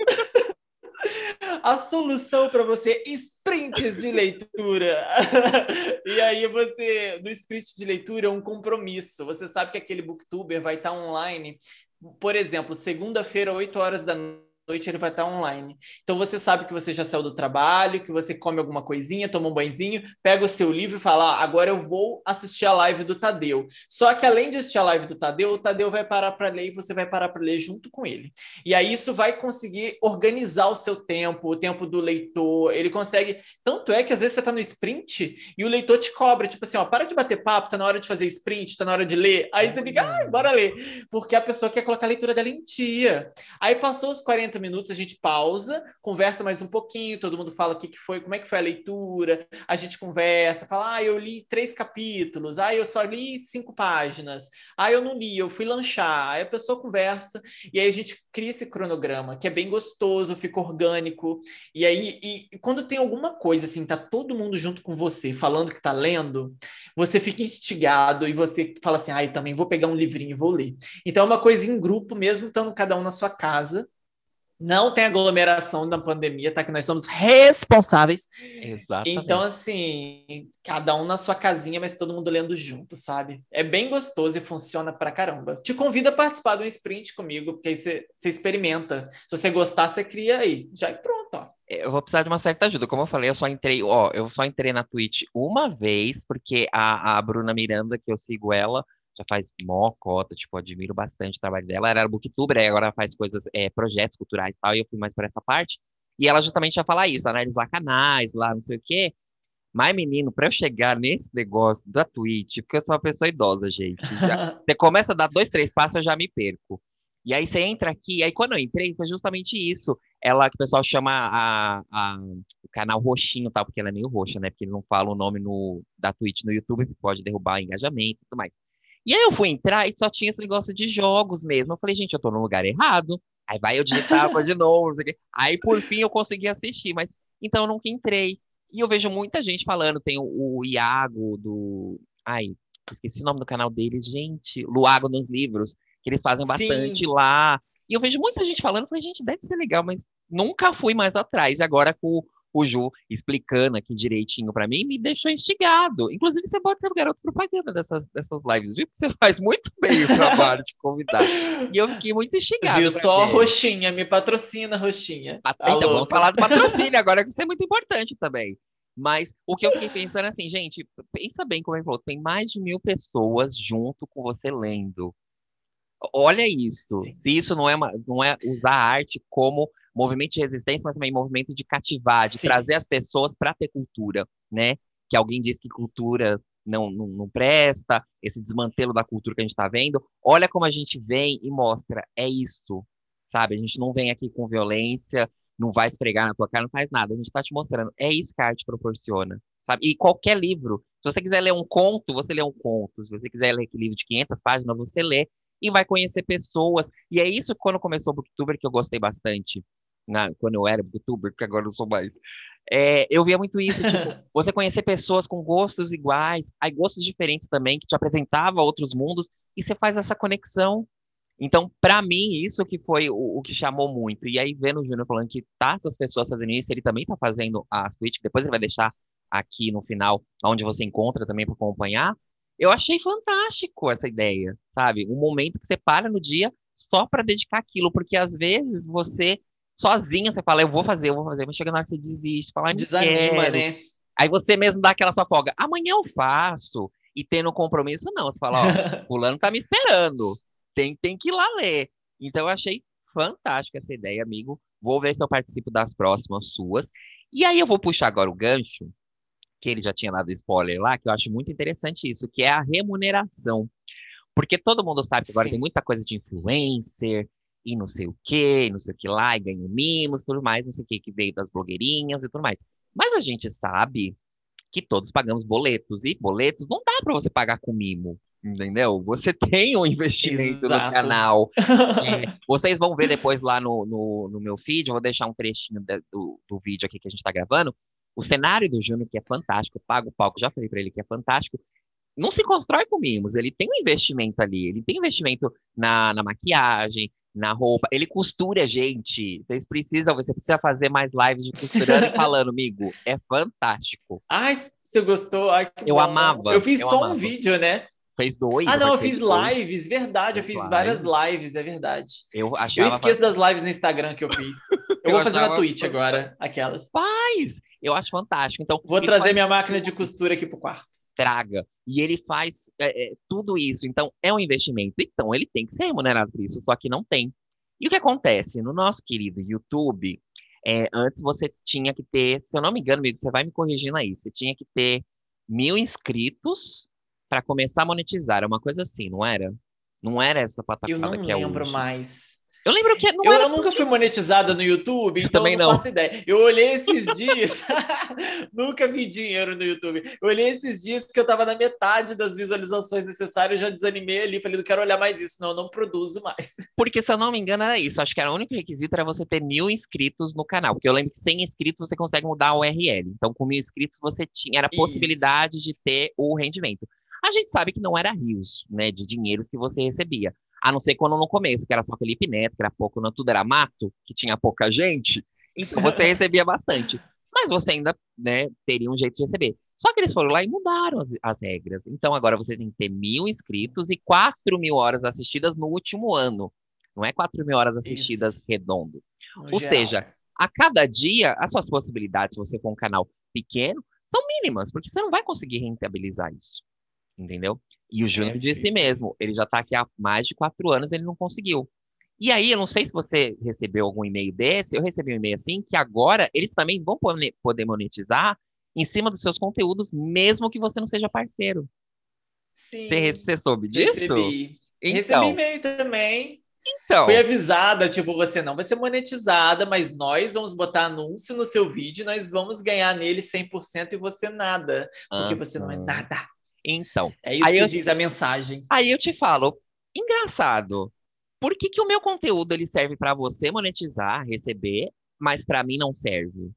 A solução para você, sprints de leitura. e aí você, no sprint de leitura, é um compromisso. Você sabe que aquele booktuber vai estar online por exemplo, segunda-feira, 8 horas da noite ele vai estar online. Então você sabe que você já saiu do trabalho, que você come alguma coisinha, toma um banhozinho, pega o seu livro e fala: ah, agora eu vou assistir a live do Tadeu. Só que além de assistir a live do Tadeu, o Tadeu vai parar para ler e você vai parar para ler junto com ele. E aí isso vai conseguir organizar o seu tempo, o tempo do leitor. Ele consegue. Tanto é que às vezes você está no sprint e o leitor te cobra, tipo assim, ó, para de bater papo, tá na hora de fazer sprint, tá na hora de ler. Aí você fica, ah, bora ler. Porque a pessoa quer colocar a leitura dela em dia. Aí passou os 40 40 minutos, a gente pausa, conversa mais um pouquinho, todo mundo fala o que, que foi, como é que foi a leitura, a gente conversa, fala, ah, eu li três capítulos, ah, eu só li cinco páginas, ah, eu não li, eu fui lanchar, aí a pessoa conversa, e aí a gente cria esse cronograma, que é bem gostoso, fica orgânico, e aí, e, quando tem alguma coisa, assim, tá todo mundo junto com você, falando que tá lendo, você fica instigado, e você fala assim, ah, eu também vou pegar um livrinho e vou ler. Então é uma coisa em grupo mesmo, estando cada um na sua casa, não tem aglomeração na pandemia, tá? Que nós somos responsáveis. Exatamente. Então, assim, cada um na sua casinha, mas todo mundo lendo junto, sabe? É bem gostoso e funciona pra caramba. Te convido a participar de um sprint comigo, porque aí você, experimenta. Se você gostar, você cria aí. Já é pronto, ó. Eu vou precisar de uma certa ajuda. Como eu falei, eu só entrei, ó, eu só entrei na Twitch uma vez, porque a, a Bruna Miranda, que eu sigo ela, já faz mó cota, tipo, admiro bastante o trabalho dela. Ela era booktuber, aí agora faz coisas, é, projetos culturais e tal, e eu fui mais por essa parte. E ela justamente ia falar isso, analisar canais lá, não sei o quê. Mas, menino, para eu chegar nesse negócio da Twitch, porque eu sou uma pessoa idosa, gente. Já, você começa a dar dois, três passos, eu já me perco. E aí você entra aqui, aí quando eu entrei, foi justamente isso. Ela, que o pessoal chama a, a, o canal roxinho, tal, porque ela é meio roxa, né? Porque ele não fala o nome no, da Twitch no YouTube, pode derrubar engajamento e tudo mais. E aí eu fui entrar e só tinha esse negócio de jogos mesmo. Eu falei, gente, eu tô no lugar errado. Aí vai eu digitava de novo, Aí por fim eu consegui assistir, mas então eu nunca entrei. E eu vejo muita gente falando, tem o, o Iago do. Ai, esqueci o nome do canal deles, gente. Luago nos livros, que eles fazem bastante Sim. lá. E eu vejo muita gente falando, falei, gente, deve ser legal, mas nunca fui mais atrás. E agora com o Ju explicando aqui direitinho para mim, me deixou instigado. Inclusive, você pode ser o garoto propaganda dessas, dessas lives, viu? Porque você faz muito bem o trabalho de convidar. E eu fiquei muito instigado. Viu? Só ver. Roxinha, me patrocina, Roxinha. Ah, então, vamos falar do patrocínio agora, que isso é muito importante também. Mas o que eu fiquei pensando é assim, gente, pensa bem como ele falou, tem mais de mil pessoas junto com você lendo. Olha isso. Sim. Se isso não é, uma, não é usar a arte como movimento de resistência, mas também movimento de cativar, de Sim. trazer as pessoas para ter cultura, né? Que alguém diz que cultura não, não, não, presta, esse desmantelo da cultura que a gente está vendo. Olha como a gente vem e mostra, é isso, sabe? A gente não vem aqui com violência, não vai esfregar na tua cara, não faz nada. A gente está te mostrando, é isso que a arte proporciona, sabe? E qualquer livro, se você quiser ler um conto, você lê um conto. Se você quiser ler aquele livro de 500 páginas, você lê e vai conhecer pessoas. E é isso que quando começou o Booktuber que eu gostei bastante na, quando eu era youtuber, porque agora eu não sou mais. É, eu via muito isso, tipo, você conhecer pessoas com gostos iguais, aí gostos diferentes também, que te apresentava outros mundos, e você faz essa conexão. Então, para mim, isso que foi o, o, que chamou muito. E aí, vendo o Júnior falando que tá essas pessoas fazendo isso, ele também tá fazendo a Switch, depois ele vai deixar aqui no final, onde você encontra também para acompanhar. Eu achei fantástico essa ideia, sabe? Um momento que você para no dia só para dedicar aquilo, porque às vezes você sozinha você fala, eu vou fazer, eu vou fazer, mas chega na hora você desiste, fala, desanima, quero. né? Aí você mesmo dá aquela sua folga, amanhã eu faço, e tendo compromisso, não. Você fala, ó, fulano tá me esperando, tem, tem que ir lá ler. Então eu achei fantástica essa ideia, amigo. Vou ver se eu participo das próximas suas. E aí eu vou puxar agora o gancho, que ele já tinha dado spoiler lá, que eu acho muito interessante isso, que é a remuneração. Porque todo mundo sabe que agora Sim. tem muita coisa de influencer, e não sei o que, não sei o que lá, e ganha mimos, tudo mais, não sei o que, que veio das blogueirinhas e tudo mais. Mas a gente sabe que todos pagamos boletos, e boletos não dá para você pagar com mimo entendeu? Você tem um investimento Exato. no canal. vocês vão ver depois lá no, no, no, meu feed, eu vou deixar um trechinho de, do, do vídeo aqui que a gente está gravando. O cenário do Júnior, que é fantástico, pago o palco, já falei para ele que é fantástico, não se constrói com mimos, ele tem um investimento ali, ele tem investimento na, na maquiagem, na roupa, ele costura gente. Vocês precisam, você precisa fazer mais lives de costurando e falando, amigo, é fantástico. Ai, você gostou? Ai, eu bom. amava. Eu fiz eu só amava. um vídeo, né? Fez dois. Ah, não, eu fiz lives, verdade. Eu fiz live. várias lives, é verdade. Eu, achava... eu esqueço das lives no Instagram que eu fiz. Eu, eu vou fazer na Twitch agora, aquelas. Faz! Eu acho fantástico. Então, vou trazer minha máquina de costura aqui pro quarto. Traga. E ele faz é, é, tudo isso. Então, é um investimento. Então, ele tem que ser remunerado por isso, só que não tem. E o que acontece? No nosso querido YouTube, é, antes você tinha que ter, se eu não me engano, amigo, você vai me corrigindo aí, você tinha que ter mil inscritos para começar a monetizar. É uma coisa assim, não era? Não era essa plataforma que é hoje. Eu não lembro mais. Eu lembro que não eu, eu nunca fui monetizada no YouTube, então também não, não faço ideia. Eu olhei esses dias, nunca vi dinheiro no YouTube. Eu olhei esses dias que eu tava na metade das visualizações necessárias, eu já desanimei ali, falei, não quero olhar mais isso, não, eu não produzo mais. Porque se eu não me engano era isso, acho que era o único requisito era você ter mil inscritos no canal, porque eu lembro que sem inscritos você consegue mudar a URL. Então com mil inscritos você tinha era a possibilidade de ter o rendimento. A gente sabe que não era rios, né, de dinheiros que você recebia. A não ser quando no começo, que era só Felipe Neto, que era pouco, não tudo era mato, que tinha pouca gente, então você recebia bastante. Mas você ainda, né, teria um jeito de receber. Só que eles foram lá e mudaram as, as regras. Então agora você tem que ter mil inscritos e quatro mil horas assistidas no último ano. Não é quatro mil horas assistidas Isso. redondo. No Ou geral. seja, a cada dia, as suas possibilidades, se você for um canal pequeno, são mínimas, porque você não vai conseguir rentabilizar isso entendeu? E o Júnior é, disse mesmo, ele já está aqui há mais de quatro anos, ele não conseguiu. E aí, eu não sei se você recebeu algum e-mail desse, eu recebi um e-mail assim, que agora eles também vão poder monetizar em cima dos seus conteúdos, mesmo que você não seja parceiro. Sim. Você, você soube disso? Recebi. Então, recebi e-mail também. Então. Fui avisada, tipo, você não vai ser monetizada, mas nós vamos botar anúncio no seu vídeo, nós vamos ganhar nele 100% e você nada, porque ah, você não é nada. Então. É isso que eu, diz a mensagem. Aí eu te falo, engraçado. Por que, que o meu conteúdo ele serve para você monetizar, receber, mas para mim não serve?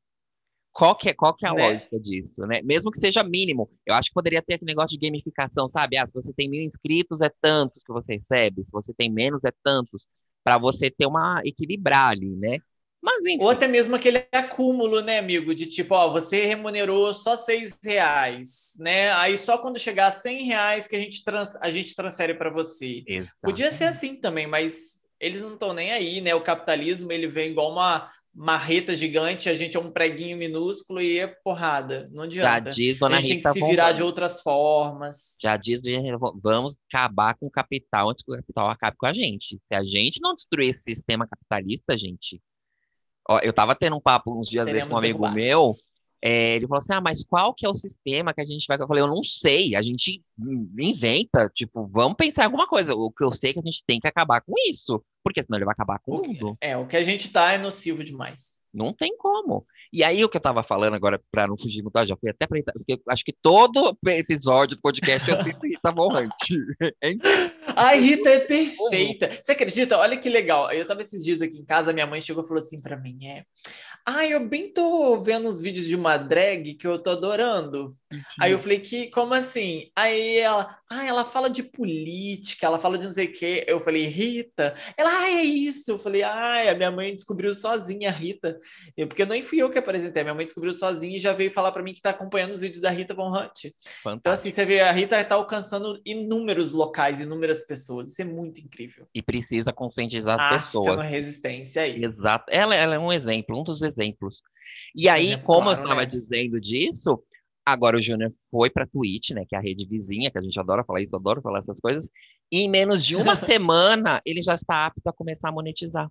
Qual que é, qual que é a né? lógica disso, né? Mesmo que seja mínimo, eu acho que poderia ter aquele negócio de gamificação, sabe? Ah, se você tem mil inscritos, é tantos que você recebe, se você tem menos, é tantos, para você ter uma equilibrar ali, né? Mas, enfim. Ou até mesmo aquele acúmulo, né, amigo? De tipo, ó, você remunerou só seis reais, né? Aí só quando chegar a cem reais que a gente, trans, a gente transfere para você. Exato. Podia ser assim também, mas eles não estão nem aí, né? O capitalismo, ele vem igual uma marreta gigante, a gente é um preguinho minúsculo e é porrada. Não adianta. Já diz, dona a gente Rita, tem que se virar de outras formas. Já diz, vamos acabar com o capital antes que o capital acabe com a gente. Se a gente não destruir esse sistema capitalista, gente, Ó, eu tava tendo um papo uns dias desses com um amigo meu. É, ele falou assim: ah, mas qual que é o sistema que a gente vai. Eu falei, eu não sei, a gente inventa, tipo, vamos pensar em alguma coisa. O que eu sei é que a gente tem que acabar com isso, porque senão ele vai acabar com o mundo. É, o que a gente tá é nocivo demais. Não tem como. E aí, o que eu tava falando agora, para não fugir muito, já fui até pra Rita, porque acho que todo episódio do podcast eu sinto Rita Morrante. Ai, Rita é perfeita. Você acredita? Olha que legal. Eu tava esses dias aqui em casa, minha mãe chegou e falou assim para mim: é. Ai, eu bem tô vendo os vídeos de uma drag que eu tô adorando. Aí eu falei, que, como assim? Aí ela, ah, ela fala de política, ela fala de não sei o quê. Eu falei, Rita? Ela, ah, é isso. Eu falei, ah, a minha mãe descobriu sozinha, Rita. Eu, porque não fui eu que apresentei, minha mãe descobriu sozinha e já veio falar para mim que tá acompanhando os vídeos da Rita Von Hunt. Então, assim, você vê, a Rita tá alcançando inúmeros locais, inúmeras pessoas. Isso é muito incrível. E precisa conscientizar as Arte pessoas. Sendo resistência aí. Exato. Ela, ela é um exemplo, um dos exemplos. E aí, exemplo, como claro, eu estava né? dizendo disso, Agora o Júnior foi para Twitch, né, que é a rede vizinha, que a gente adora falar isso, adora falar essas coisas. E em menos de uma semana, ele já está apto a começar a monetizar.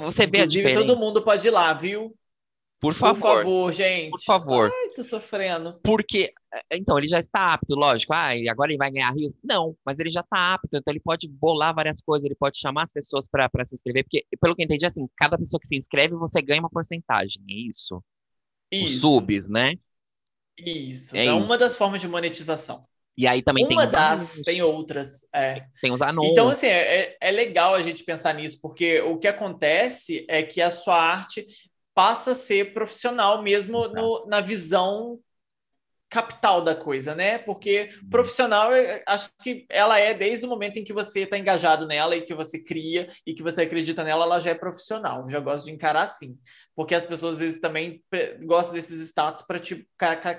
Você vê Inclusive, a diferença. todo mundo pode ir lá, viu? Por favor. Por favor, gente. Por favor. Ai, tô sofrendo. Porque, é, então, ele já está apto, lógico. Ah, e agora ele vai ganhar rios? Não, mas ele já está apto. Então, ele pode bolar várias coisas, ele pode chamar as pessoas para se inscrever. Porque, pelo que eu entendi, assim, cada pessoa que se inscreve, você ganha uma porcentagem. É isso? Isso. Os subs, né? Isso, é, é uma das formas de monetização. E aí também uma tem Uma das, tem outras. É. Tem os anúncios. Então, assim, é, é legal a gente pensar nisso, porque o que acontece é que a sua arte passa a ser profissional mesmo no, na visão capital da coisa, né? Porque uhum. profissional, acho que ela é desde o momento em que você está engajado nela e que você cria e que você acredita nela, ela já é profissional. Já gosto de encarar assim porque as pessoas às vezes também gostam desses status para te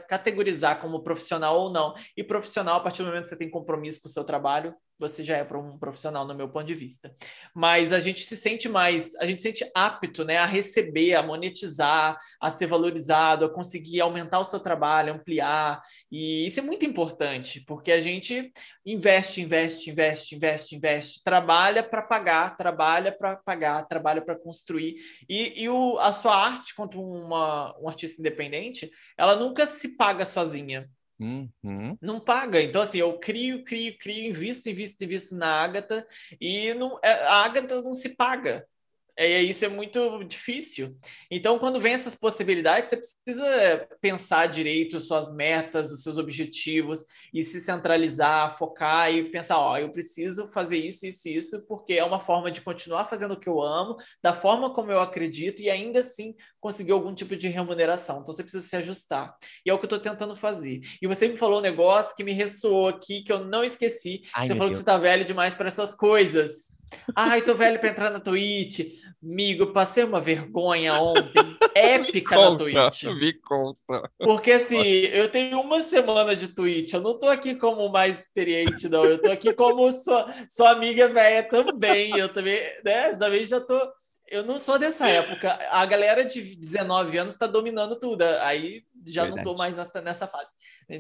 categorizar como profissional ou não. E profissional, a partir do momento que você tem compromisso com o seu trabalho, você já é um profissional, no meu ponto de vista. Mas a gente se sente mais, a gente se sente apto né, a receber, a monetizar, a ser valorizado, a conseguir aumentar o seu trabalho, ampliar. E isso é muito importante, porque a gente investe, investe, investe, investe, investe, trabalha para pagar, trabalha para pagar, trabalha para construir. E, e o, a sua arte, quanto uma, um artista independente, ela nunca se paga sozinha. Uhum. Não paga. Então, assim, eu crio, crio, crio, invisto, invisto, invisto na Agatha e não, é, a Agatha não se paga. É, isso é muito difícil. Então, quando vem essas possibilidades, você precisa pensar direito suas metas, os seus objetivos e se centralizar, focar e pensar: ó, eu preciso fazer isso, isso, isso, porque é uma forma de continuar fazendo o que eu amo, da forma como eu acredito e ainda assim conseguir algum tipo de remuneração. Então, você precisa se ajustar. E é o que eu estou tentando fazer. E você me falou um negócio que me ressoou aqui, que eu não esqueci. Ai, você falou Deus. que você está velho demais para essas coisas. Ai, tô velho para entrar na Twitch. Amigo, passei uma vergonha ontem épica conta, na Twitch. Me conta. Porque assim, eu tenho uma semana de Twitch. Eu não tô aqui como mais experiente, não. Eu tô aqui como sua, sua amiga velha também. Eu também, né? Também já tô. Eu não sou dessa época. A galera de 19 anos está dominando tudo. Aí já Verdade. não tô mais nessa, nessa fase.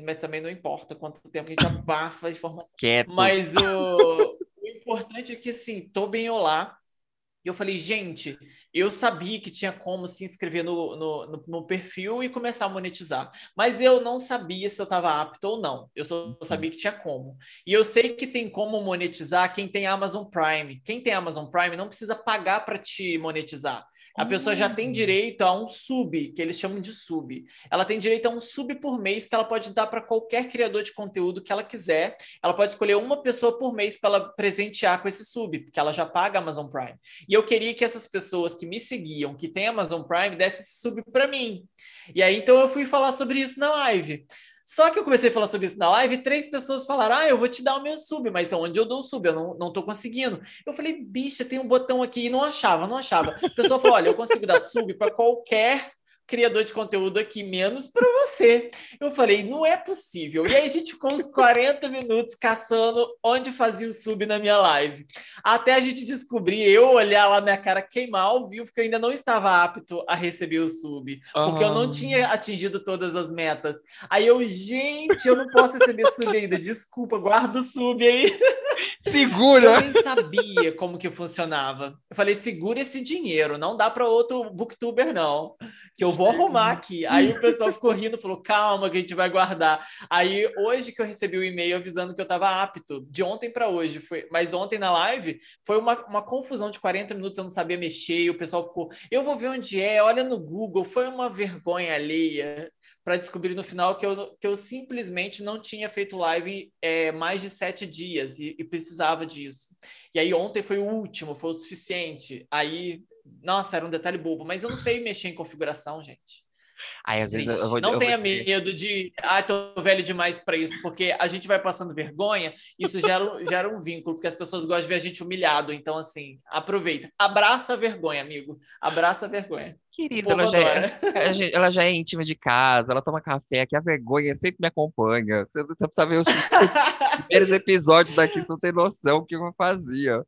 Mas também não importa quanto tempo a gente abafa a informação. Quieto. Mas o, o importante é que, assim, tô bem olá e eu falei, gente, eu sabia que tinha como se inscrever no, no, no, no perfil e começar a monetizar. Mas eu não sabia se eu estava apto ou não. Eu só uhum. sabia que tinha como. E eu sei que tem como monetizar quem tem Amazon Prime. Quem tem Amazon Prime não precisa pagar para te monetizar. A pessoa já tem hum. direito a um sub, que eles chamam de sub. Ela tem direito a um sub por mês que ela pode dar para qualquer criador de conteúdo que ela quiser. Ela pode escolher uma pessoa por mês para ela presentear com esse sub, porque ela já paga Amazon Prime. E eu queria que essas pessoas que me seguiam, que têm Amazon Prime, dessem esse sub para mim. E aí então eu fui falar sobre isso na live. Só que eu comecei a falar sobre isso na live e três pessoas falaram: Ah, eu vou te dar o meu sub, mas onde eu dou o sub? Eu não, não tô conseguindo. Eu falei, bicha, tem um botão aqui e não achava, não achava. A pessoa falou: Olha, eu consigo dar sub para qualquer criador de conteúdo aqui, menos para você. Eu falei, não é possível. E aí a gente ficou uns 40 minutos caçando onde fazia o sub na minha live. Até a gente descobrir, eu olhar lá minha cara queimar ao vivo, que eu ainda não estava apto a receber o sub, porque eu não tinha atingido todas as metas. Aí eu, gente, eu não posso receber sub ainda, desculpa, guarda o sub aí. Segura! Eu nem sabia como que funcionava. Eu falei, segura esse dinheiro, não dá para outro booktuber, não que eu vou arrumar aqui. Aí o pessoal ficou rindo, falou, calma que a gente vai guardar. Aí hoje que eu recebi o um e-mail avisando que eu estava apto, de ontem para hoje, foi, mas ontem na live foi uma, uma confusão de 40 minutos, eu não sabia mexer, o pessoal ficou, eu vou ver onde é, olha no Google, foi uma vergonha alheia para descobrir no final que eu, que eu simplesmente não tinha feito live é, mais de sete dias e, e, precisava disso. E aí ontem foi o último, foi o suficiente. Aí nossa, era um detalhe bobo, mas eu não sei mexer em configuração, gente. Aí, às vezes, eu vou, não eu tenha vou... medo de, ah, tô velho demais para isso, porque a gente vai passando vergonha, isso gera, gera um vínculo, porque as pessoas gostam de ver a gente humilhado. Então, assim, aproveita. Abraça a vergonha, amigo. Abraça a vergonha. Querida, ela já, é, ela já, é, íntima de casa, ela toma café, que a vergonha sempre me acompanha. Você, você precisa ver os primeiros episódios daqui, você não tem noção o que eu fazia.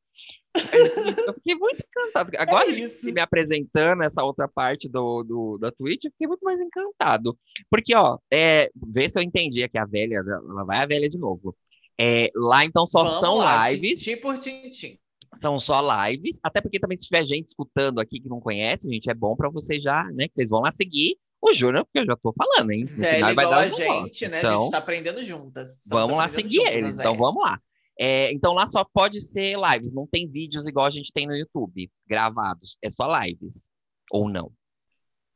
Eu fiquei muito encantado. Agora, é me apresentando essa outra parte do, do, da Twitch, eu fiquei muito mais encantado. Porque, ó, é, vê se eu entendi aqui a velha, ela vai a velha de novo. É, lá, então, só Vamos são lá, lives. Tintim por tintim. São só lives, até porque também se tiver gente escutando aqui que não conhece, gente, é bom para vocês já, né, que vocês vão lá seguir o Júnior, porque eu já tô falando, hein? No Velho igual a gente, né? Então, a gente tá aprendendo juntas. Vamos lá seguir eles, então vamos lá. É, então lá só pode ser lives, não tem vídeos igual a gente tem no YouTube, gravados. É só lives. Ou não?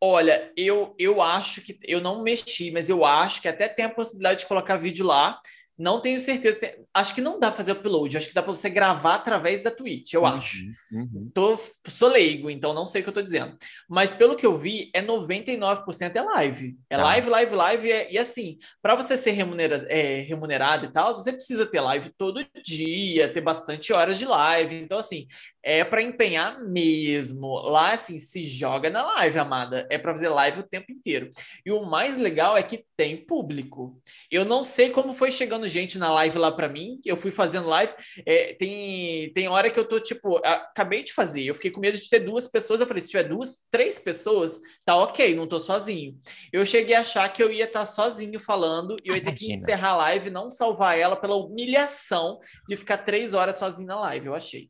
Olha, eu, eu acho que. Eu não mexi, mas eu acho que até tem a possibilidade de colocar vídeo lá. Não tenho certeza. Acho que não dá para fazer upload. Acho que dá para você gravar através da Twitch, eu uhum, acho. Uhum. Tô, sou leigo, então não sei o que eu tô dizendo. Mas pelo que eu vi, é 99% é live. É tá. live, live, live. É, e assim, para você ser remunera, é, remunerado e tal, você precisa ter live todo dia, ter bastante horas de live. Então, assim, é para empenhar mesmo. Lá, assim, se joga na live, amada. É para fazer live o tempo inteiro. E o mais legal é que tem público. Eu não sei como foi chegando gente na live lá para mim. Eu fui fazendo live. É, tem, tem hora que eu tô, tipo, acabei de fazer. Eu fiquei com medo de ter duas pessoas. Eu falei, se tiver duas, três pessoas, tá ok, não tô sozinho. Eu cheguei a achar que eu ia estar tá sozinho falando e eu ia ter que encerrar a live, não salvar ela pela humilhação de ficar três horas sozinho na live. Eu achei.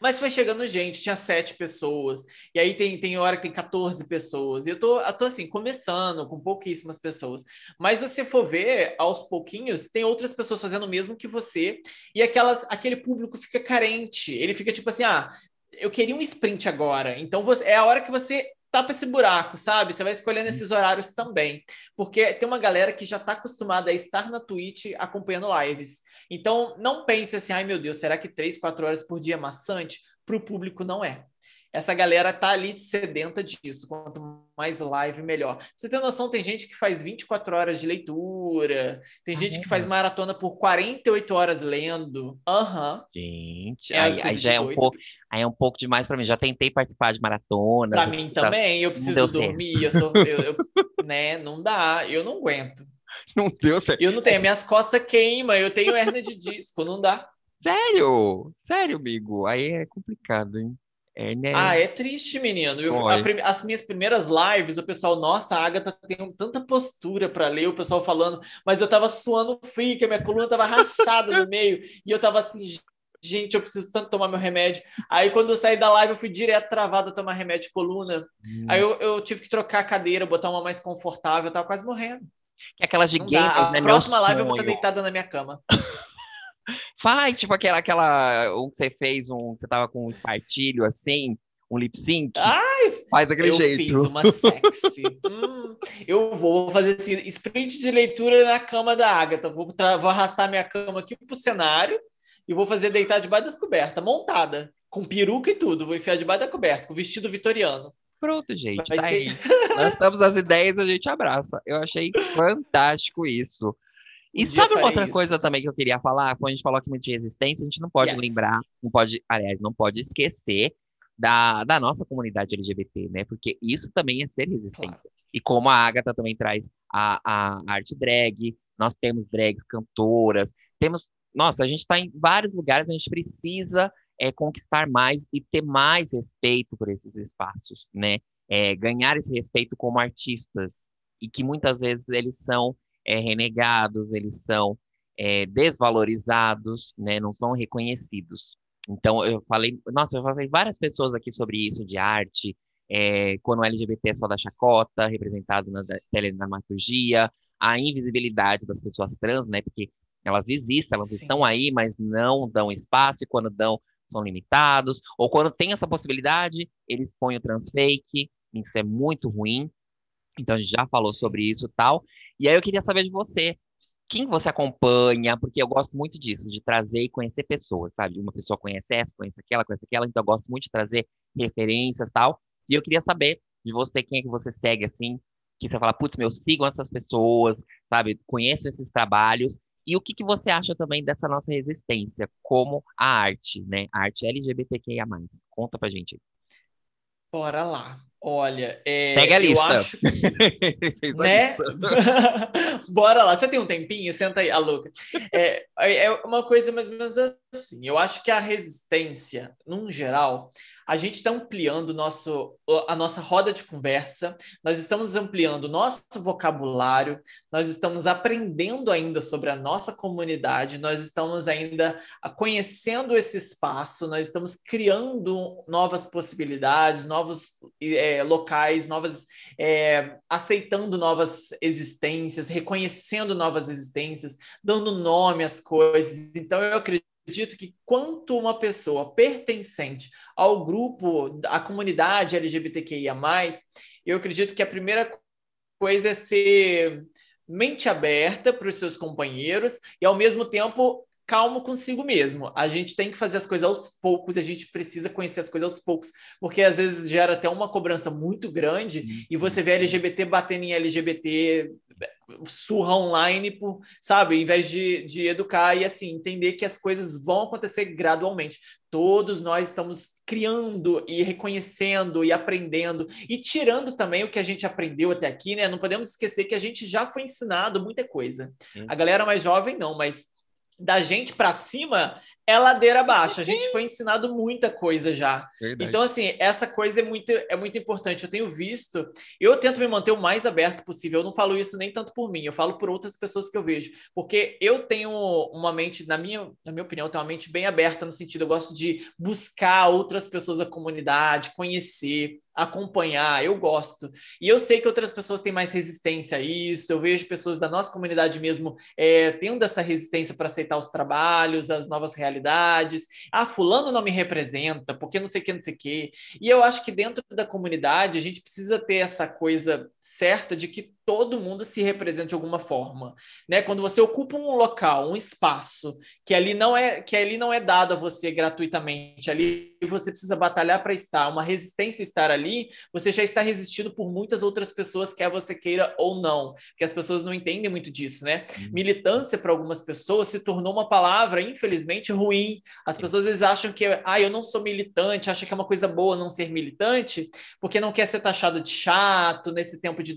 Mas foi chegando gente, tinha sete pessoas, e aí tem, tem hora que tem 14 pessoas, e eu tô, eu tô assim, começando com pouquíssimas pessoas. Mas você for ver, aos pouquinhos, tem outras pessoas fazendo o mesmo que você, e aquelas, aquele público fica carente, ele fica tipo assim, ah, eu queria um sprint agora, então você, é a hora que você tapa esse buraco, sabe? Você vai escolhendo esses horários também. Porque tem uma galera que já está acostumada a estar na Twitch acompanhando lives. Então, não pense assim, ai meu Deus, será que três, quatro horas por dia é maçante? Para o público, não é essa galera tá ali sedenta disso. Quanto mais live, melhor. você tem noção, tem gente que faz 24 horas de leitura, tem gente que faz maratona por 48 horas lendo. Aham. Uhum. Gente, é aí, aí já é um pouco, aí é um pouco demais para mim. Já tentei participar de maratona. Para mim também, eu preciso dormir, eu sou, eu, eu, né, não dá, eu não aguento. Não deu certo. Eu não tenho, minhas costas queimam, eu tenho hernia de disco, não dá. Sério? Sério, amigo? Aí é complicado, hein? É, né? Ah, é triste, menino. Eu, prim... As minhas primeiras lives, o pessoal, nossa, a Agatha tem tanta postura para ler, o pessoal falando, mas eu tava suando frio, que a minha coluna tava rachada no meio, e eu tava assim, gente, eu preciso tanto tomar meu remédio. Aí, quando eu saí da live, eu fui direto travado a tomar remédio de coluna. Hum. Aí, eu, eu, tive que trocar a cadeira, botar uma mais confortável, eu tava quase morrendo. Que é aquelas de game, A né, próxima live eu vou estar deitada na minha cama. Faz, tipo aquela, aquela. Um que você fez, um. Você tava com um espartilho assim, um lip sync. Ai, faz daquele eu jeito. Eu fiz uma sexy. hum, eu vou fazer assim, sprint de leitura na cama da Agatha. Vou, vou arrastar minha cama aqui pro cenário e vou fazer deitar debaixo das cobertas, montada, com peruca e tudo. Vou enfiar debaixo da coberta, com vestido vitoriano. Pronto, gente, Vai tá ser... aí. Nós estamos as ideias, a gente abraça. Eu achei fantástico isso. E um sabe uma outra isso. coisa também que eu queria falar? Quando a gente falou aqui muito de resistência, a gente não pode yes. lembrar, não pode, aliás, não pode esquecer da, da nossa comunidade LGBT, né? Porque isso também é ser resistente. Claro. E como a Agatha também traz a, a arte drag, nós temos drags cantoras, temos. Nossa, a gente está em vários lugares, a gente precisa é, conquistar mais e ter mais respeito por esses espaços, né? É, ganhar esse respeito como artistas e que muitas vezes eles são é, renegados, eles são é, desvalorizados, né, não são reconhecidos. Então, eu falei, nossa, eu falei várias pessoas aqui sobre isso, de arte, é, quando o LGBT é só da chacota, representado na teledramaturgia, a invisibilidade das pessoas trans, né, porque elas existem, elas Sim. estão aí, mas não dão espaço, e quando dão, são limitados, ou quando tem essa possibilidade, eles põem o transfake, isso é muito ruim, então a gente já falou sobre isso tal. E aí eu queria saber de você, quem você acompanha, porque eu gosto muito disso, de trazer e conhecer pessoas, sabe? Uma pessoa conhece essa, conhece aquela, conhece aquela, então eu gosto muito de trazer referências tal. E eu queria saber de você, quem é que você segue, assim, que você fala, putz, meu, sigam essas pessoas, sabe? Conheço esses trabalhos. E o que, que você acha também dessa nossa resistência como a arte, né? A arte LGBTQIA+. Conta pra gente. Bora lá. Olha, é, Pega a lista. eu acho que, né? Bora lá. Você tem um tempinho? Senta aí, a louca. É, é uma coisa mais ou menos assim. Eu acho que a resistência, num geral, a gente está ampliando nosso, a nossa roda de conversa, nós estamos ampliando o nosso vocabulário, nós estamos aprendendo ainda sobre a nossa comunidade, nós estamos ainda conhecendo esse espaço, nós estamos criando novas possibilidades, novos é, locais, novas é, aceitando novas existências, reconhecendo novas existências, dando nome às coisas. Então, eu acredito acredito que quanto uma pessoa pertencente ao grupo, à comunidade LGBTQIA+, eu acredito que a primeira coisa é ser mente aberta para os seus companheiros e, ao mesmo tempo, calmo consigo mesmo. A gente tem que fazer as coisas aos poucos, a gente precisa conhecer as coisas aos poucos, porque às vezes gera até uma cobrança muito grande uhum. e você vê LGBT batendo em LGBT surra online por, sabe, em vez de, de educar e assim, entender que as coisas vão acontecer gradualmente. Todos nós estamos criando e reconhecendo e aprendendo e tirando também o que a gente aprendeu até aqui, né? Não podemos esquecer que a gente já foi ensinado muita coisa. Hum. A galera mais jovem não, mas da gente para cima é ladeira abaixo. A gente foi ensinado muita coisa já. Verdade. Então, assim, essa coisa é muito, é muito importante. Eu tenho visto, eu tento me manter o mais aberto possível. Eu não falo isso nem tanto por mim, eu falo por outras pessoas que eu vejo. Porque eu tenho uma mente, na minha, na minha opinião, eu tenho uma mente bem aberta no sentido, eu gosto de buscar outras pessoas da comunidade, conhecer, acompanhar, eu gosto. E eu sei que outras pessoas têm mais resistência a isso. Eu vejo pessoas da nossa comunidade mesmo é, tendo essa resistência para aceitar os trabalhos, as novas realidades. Ah, fulano não me representa, porque não sei o que, não sei o que. E eu acho que dentro da comunidade a gente precisa ter essa coisa certa de que todo mundo se representa de alguma forma, né? Quando você ocupa um local, um espaço que ali não é que ali não é dado a você gratuitamente, ali você precisa batalhar para estar, uma resistência estar ali, você já está resistindo por muitas outras pessoas, quer você queira ou não, porque as pessoas não entendem muito disso, né? Uhum. Militância para algumas pessoas se tornou uma palavra infelizmente ruim. As pessoas eles acham que ah, eu não sou militante, acham que é uma coisa boa não ser militante, porque não quer ser taxado de chato nesse tempo de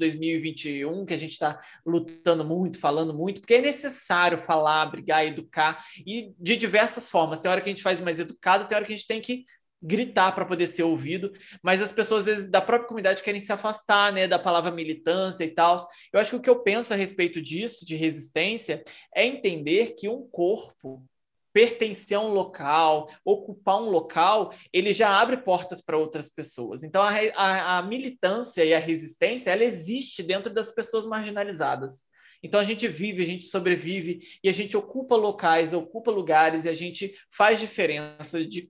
2021 que a gente está lutando muito, falando muito, porque é necessário falar, brigar, educar, e de diversas formas. Tem hora que a gente faz mais educado, tem hora que a gente tem que gritar para poder ser ouvido, mas as pessoas às vezes da própria comunidade querem se afastar, né, da palavra militância e tal. Eu acho que o que eu penso a respeito disso, de resistência, é entender que um corpo pertencer a um local, ocupar um local, ele já abre portas para outras pessoas. Então, a, a, a, militância e a resistência, ela existe dentro das pessoas marginalizadas. Então, a gente vive, a gente sobrevive e a gente ocupa locais, ocupa lugares e a gente faz diferença de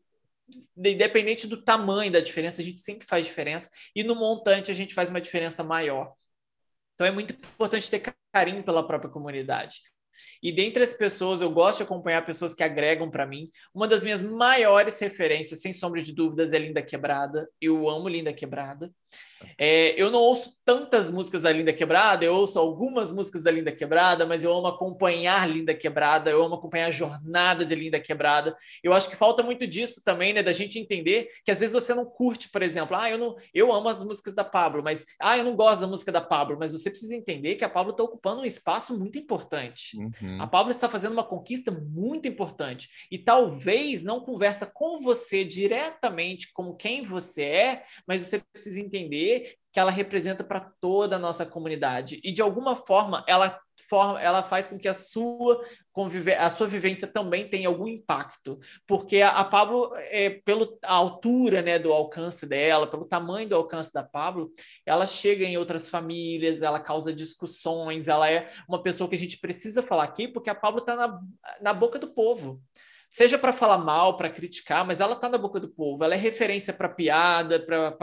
independente do tamanho da diferença, a gente sempre faz diferença e no montante a gente faz uma diferença maior. Então é muito importante ter carinho pela própria comunidade. E dentre as pessoas, eu gosto de acompanhar pessoas que agregam para mim. Uma das minhas maiores referências, sem sombra de dúvidas, é Linda Quebrada. Eu amo Linda Quebrada. É, eu não ouço tantas músicas da Linda Quebrada, eu ouço algumas músicas da Linda Quebrada, mas eu amo acompanhar Linda Quebrada, eu amo acompanhar a jornada de Linda Quebrada. Eu acho que falta muito disso também, né? Da gente entender que às vezes você não curte, por exemplo, ah, eu não, eu amo as músicas da Pablo, mas ah, eu não gosto da música da Pablo, mas você precisa entender que a Pablo está ocupando um espaço muito importante. Uhum. A Pablo está fazendo uma conquista muito importante e talvez não conversa com você diretamente como quem você é, mas você precisa entender que ela representa para toda a nossa comunidade. E de alguma forma ela forma, ela faz com que a sua a sua vivência também tenha algum impacto, porque a, a Pablo, é, pela altura, né, do alcance dela, pelo tamanho do alcance da Pablo, ela chega em outras famílias, ela causa discussões, ela é uma pessoa que a gente precisa falar aqui, porque a Pablo está na, na boca do povo. Seja para falar mal, para criticar, mas ela está na boca do povo. Ela é referência para piada, para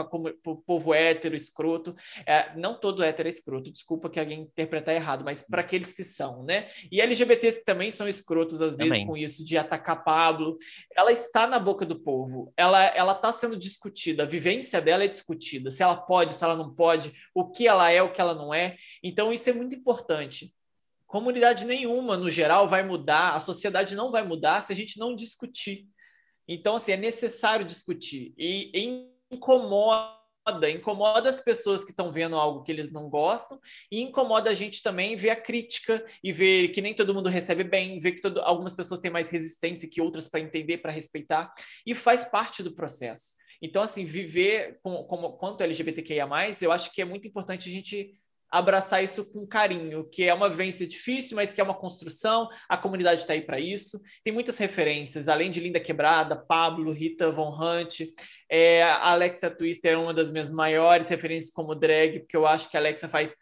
o povo hétero, escroto. É, não todo hétero é escroto, desculpa que alguém interpretar errado, mas para aqueles que são, né? E LGBTs que também são escrotos às vezes também. com isso de atacar Pablo. Ela está na boca do povo. Ela ela está sendo discutida. A vivência dela é discutida. Se ela pode, se ela não pode, o que ela é, o que ela não é. Então isso é muito importante comunidade nenhuma, no geral, vai mudar, a sociedade não vai mudar se a gente não discutir. Então, assim, é necessário discutir. E incomoda, incomoda as pessoas que estão vendo algo que eles não gostam, e incomoda a gente também ver a crítica e ver que nem todo mundo recebe bem, ver que todo, algumas pessoas têm mais resistência que outras para entender, para respeitar, e faz parte do processo. Então, assim, viver com, como, quanto LGBTQIA, eu acho que é muito importante a gente abraçar isso com carinho, que é uma vivência difícil, mas que é uma construção. A comunidade está aí para isso. Tem muitas referências, além de Linda Quebrada, Pablo, Rita Von Hunt. É, Alexa Twister é uma das minhas maiores referências como drag, porque eu acho que a Alexa faz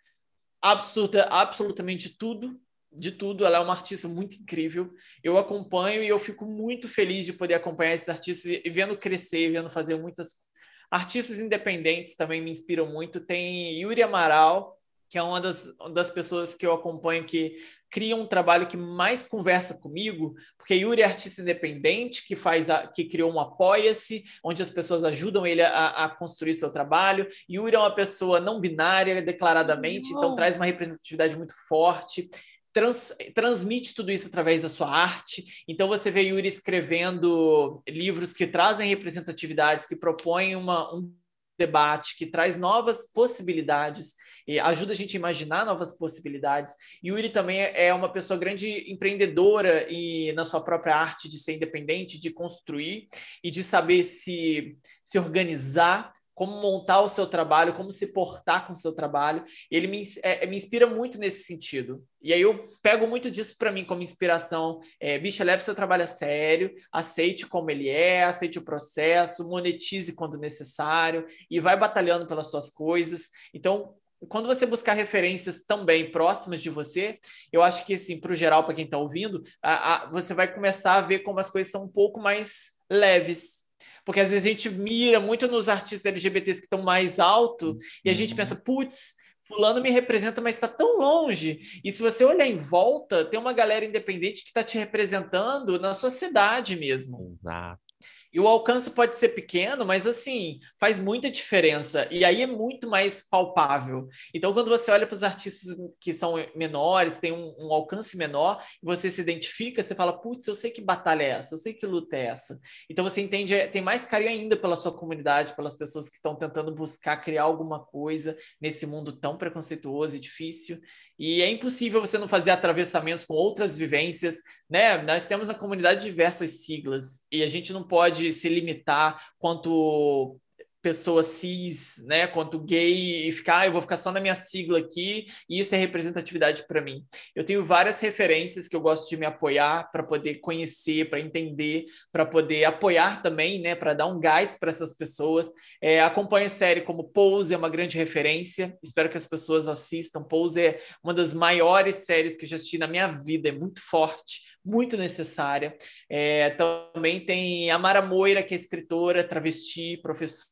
absoluta, absolutamente tudo. De tudo, ela é uma artista muito incrível. Eu acompanho e eu fico muito feliz de poder acompanhar esses artistas e vendo crescer, vendo fazer muitas artistas independentes também me inspiram muito. Tem Yuri Amaral, que é uma das, das pessoas que eu acompanho que cria um trabalho que mais conversa comigo, porque Yuri é artista independente, que faz a, que criou um Apoia-se, onde as pessoas ajudam ele a, a, construir seu trabalho. Yuri é uma pessoa não binária, declaradamente, então não. então traz uma representatividade muito forte. Trans, transmite tudo isso através da sua arte. Então você vê Yuri escrevendo livros que trazem representatividades, que propõem uma, um debate, que traz novas possibilidades, e ajuda a gente a imaginar novas possibilidades. E Yuri também é uma pessoa grande empreendedora e na sua própria arte de ser independente, de construir e de saber se, se organizar como montar o seu trabalho, como se portar com o seu trabalho. Ele me, é, me inspira muito nesse sentido. E aí eu pego muito disso para mim como inspiração. É, leve seu trabalho a sério, aceite como ele é, aceite o processo, monetize quando necessário e vai batalhando pelas suas coisas. Então, quando você buscar referências também próximas de você, eu acho que, assim, para o geral, para quem está ouvindo, a, a, você vai começar a ver como as coisas são um pouco mais leves, porque às vezes a gente mira muito nos artistas LGBTs que estão mais alto e a gente uhum. pensa, putz, fulano me representa, mas está tão longe. E se você olhar em volta, tem uma galera independente que está te representando na sua cidade mesmo. Exato. E o alcance pode ser pequeno, mas assim, faz muita diferença. E aí é muito mais palpável. Então, quando você olha para os artistas que são menores, têm um, um, alcance menor, você se identifica, você fala, putz, eu sei que batalha é essa, eu sei que luta é essa. Então você entende, é, tem mais carinho ainda pela sua comunidade, pelas pessoas que estão tentando buscar criar alguma coisa nesse mundo tão preconceituoso e difícil. E é impossível você não fazer atravessamentos com outras vivências, né? Nós temos na comunidade diversas siglas e a gente não pode se limitar quanto pessoa cis, né, quanto gay e ficar, ah, eu vou ficar só na minha sigla aqui e isso é representatividade para mim. Eu tenho várias referências que eu gosto de me apoiar para poder conhecer, para entender, para poder apoiar também, né, para dar um gás para essas pessoas. É, acompanho série como Pose é uma grande referência. Espero que as pessoas assistam. Pose é uma das maiores séries que eu já assisti na minha vida, é muito forte muito necessária. É, também tem a Mara Moira, que é escritora, travesti, professora.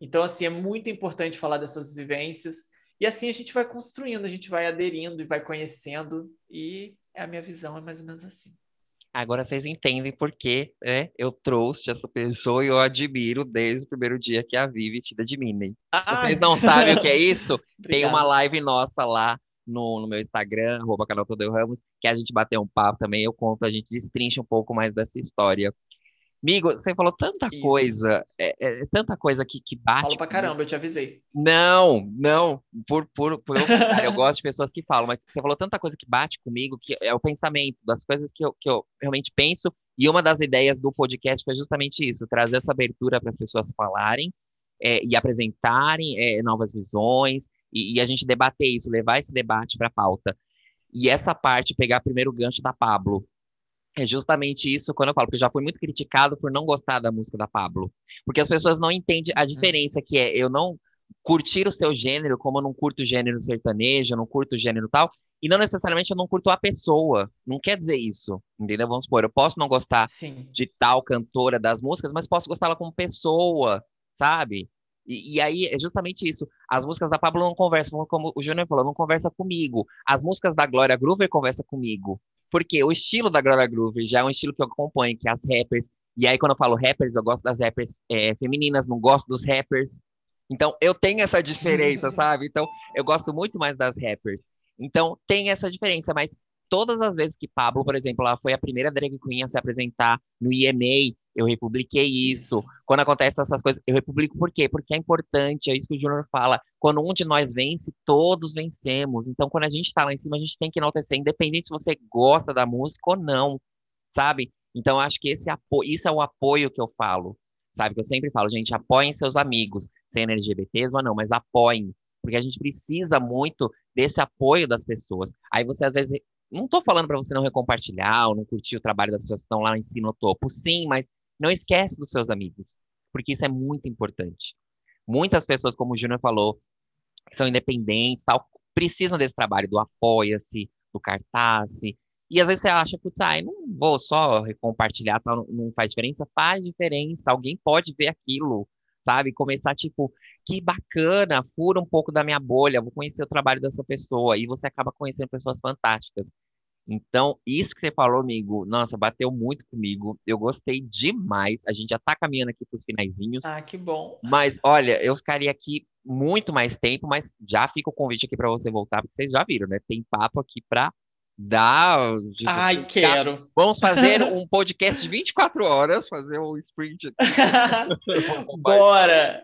Então, assim, é muito importante falar dessas vivências. E assim a gente vai construindo, a gente vai aderindo e vai conhecendo. E a minha visão é mais ou menos assim. Agora vocês entendem por que né, eu trouxe essa pessoa e eu admiro desde o primeiro dia que a Vivi te admirem. Ah, vocês não sabem o que é isso? tem uma live nossa lá no, no meu Instagram, arroba canal Todeu Ramos, que a gente bateu um papo também, eu conto, a gente destrincha um pouco mais dessa história. Amigo, você falou tanta Isso. coisa, é, é, tanta coisa que, que bate. Falo pra caramba, eu te avisei. Não, não, por, por, por eu, eu gosto de pessoas que falam, mas você falou tanta coisa que bate comigo, que é o pensamento, das coisas que eu, que eu realmente penso, e uma das ideias do podcast foi justamente isso, trazer essa abertura para as pessoas falarem é, e apresentarem é, novas visões, e, e a gente debater isso, levar esse debate para a pauta. E essa parte, pegar primeiro o gancho da Pablo, é justamente isso quando eu falo, porque eu já fui muito criticado por não gostar da música da Pablo. Porque as pessoas não entendem a diferença que é eu não curtir o seu gênero, como eu não curto o gênero sertanejo, eu não curto o gênero tal, E não necessariamente eu não curto a pessoa. Não quer dizer isso. Entendeu? Vamos supor, eu posso não gostar Sim. de tal cantora das músicas, mas posso gostá-la como pessoa, sabe? E, e, aí é justamente isso. As músicas da Pablo não conversam, como o Júnior falou, não conversa comigo. As músicas da Glória Groover conversam comigo. Porque o estilo da Glória Groover já é um estilo que eu acompanho, que é as rappers. E aí, quando eu falo rappers, eu gosto das rappers é, femininas, não gosto dos rappers. Então, eu tenho essa diferença, sabe? Então, eu gosto muito mais das rappers. Então, tem essa diferença, mas todas as vezes que Pablo, por exemplo, ela foi a primeira drag queen a se apresentar no EMA, eu republiquei isso. Quando acontecem essas coisas, eu republico por quê? Porque é importante, é isso que o Júnior fala. Quando um de nós vence, todos vencemos. Então, quando a gente tá lá em cima, a gente tem que enaltecer, independente se você gosta da música ou não, sabe? Então, acho que esse apoio, isso é o apoio que eu falo, sabe? Que eu sempre falo, gente, apoiem seus amigos, sendo LGBTs ou não, mas apoiem porque a gente precisa muito desse apoio das pessoas. Aí você às vezes não estou falando para você não recompartilhar ou não curtir o trabalho das pessoas que estão lá em cima no topo. Sim, mas não esquece dos seus amigos, porque isso é muito importante. Muitas pessoas, como o Júnior falou, que são independentes, tal, precisam desse trabalho do apoia-se, do cartaz. E às vezes você acha, putz, ai, não vou só compartilhar, tal, não faz diferença. Faz diferença, alguém pode ver aquilo, sabe? Começar, tipo, que bacana, fura um pouco da minha bolha, vou conhecer o trabalho dessa pessoa. E você acaba conhecendo pessoas fantásticas. Então, isso que você falou, amigo, nossa, bateu muito comigo. Eu gostei demais. A gente já tá caminhando aqui pros finaizinhos. Ah, que bom. Mas, olha, eu ficaria aqui muito mais tempo, mas já fica o convite aqui para você voltar, porque vocês já viram, né? Tem papo aqui para Dá. Ai, quero. Vamos fazer um podcast de 24 horas, fazer um sprint. Bora!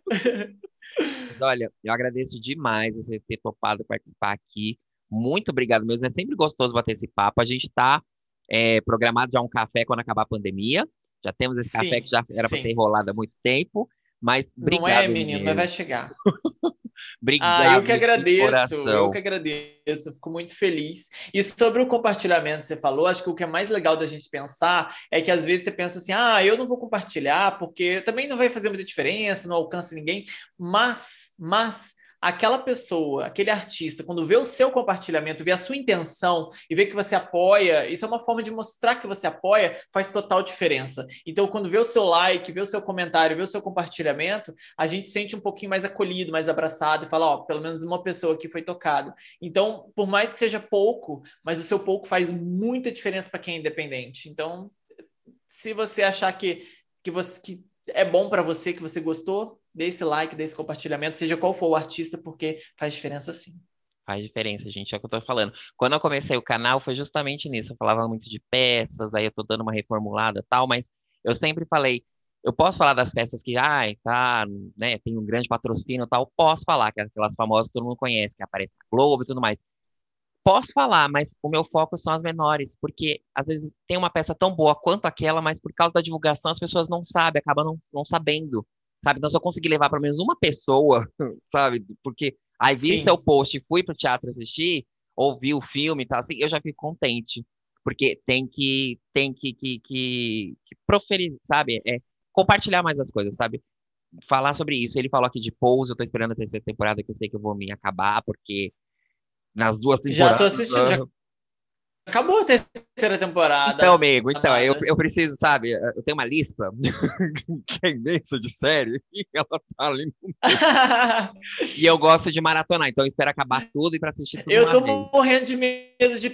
Mas, olha, eu agradeço demais você ter topado participar aqui. Muito obrigado mesmo. É sempre gostoso bater esse papo. A gente está é, programado já um café quando acabar a pandemia. Já temos esse sim, café que já era para ter rolado há muito tempo. Mas obrigado. Não é, menino, mas vai chegar. Obrigado. Ah, eu que agradeço, eu que agradeço, fico muito feliz. E sobre o compartilhamento, você falou, acho que o que é mais legal da gente pensar é que às vezes você pensa assim: ah, eu não vou compartilhar porque também não vai fazer muita diferença, não alcança ninguém, mas, mas aquela pessoa, aquele artista, quando vê o seu compartilhamento, vê a sua intenção e vê que você apoia, isso é uma forma de mostrar que você apoia, faz total diferença. Então, quando vê o seu like, vê o seu comentário, vê o seu compartilhamento, a gente sente um pouquinho mais acolhido, mais abraçado e fala, ó, pelo menos uma pessoa que foi tocada. Então, por mais que seja pouco, mas o seu pouco faz muita diferença para quem é independente. Então, se você achar que, que, você, que é bom para você, que você gostou, dê esse like, dê esse compartilhamento, seja qual for o artista, porque faz diferença sim. Faz diferença, gente, é o que eu tô falando. Quando eu comecei o canal, foi justamente nisso. Eu falava muito de peças, aí eu tô dando uma reformulada tal, mas eu sempre falei, eu posso falar das peças que, ai, tá, né, tem um grande patrocínio tal, posso falar, que é aquelas famosas que todo mundo conhece, que aparecem na Globo e tudo mais. Posso falar, mas o meu foco são as menores, porque às vezes tem uma peça tão boa quanto aquela, mas por causa da divulgação as pessoas não sabem, acabam não, não sabendo sabe? Então, se eu conseguir levar pelo menos uma pessoa, sabe? Porque aí vi Sim. seu post, fui pro teatro assistir, ouvi o filme e tal, assim, eu já fico contente. Porque tem que, tem que, que, que, que proferir, sabe? É, compartilhar mais as coisas, sabe? Falar sobre isso. Ele falou aqui de Pose, eu tô esperando a terceira temporada, que eu sei que eu vou me acabar, porque nas duas temporadas... Já tô assistindo, já Acabou a terceira temporada. Então, amigo, então, eu, eu preciso, sabe, eu tenho uma lista que é imensa de série e ela tá ali no E eu gosto de maratonar, então eu espero acabar tudo e para assistir tudo Eu tô vez. morrendo de medo de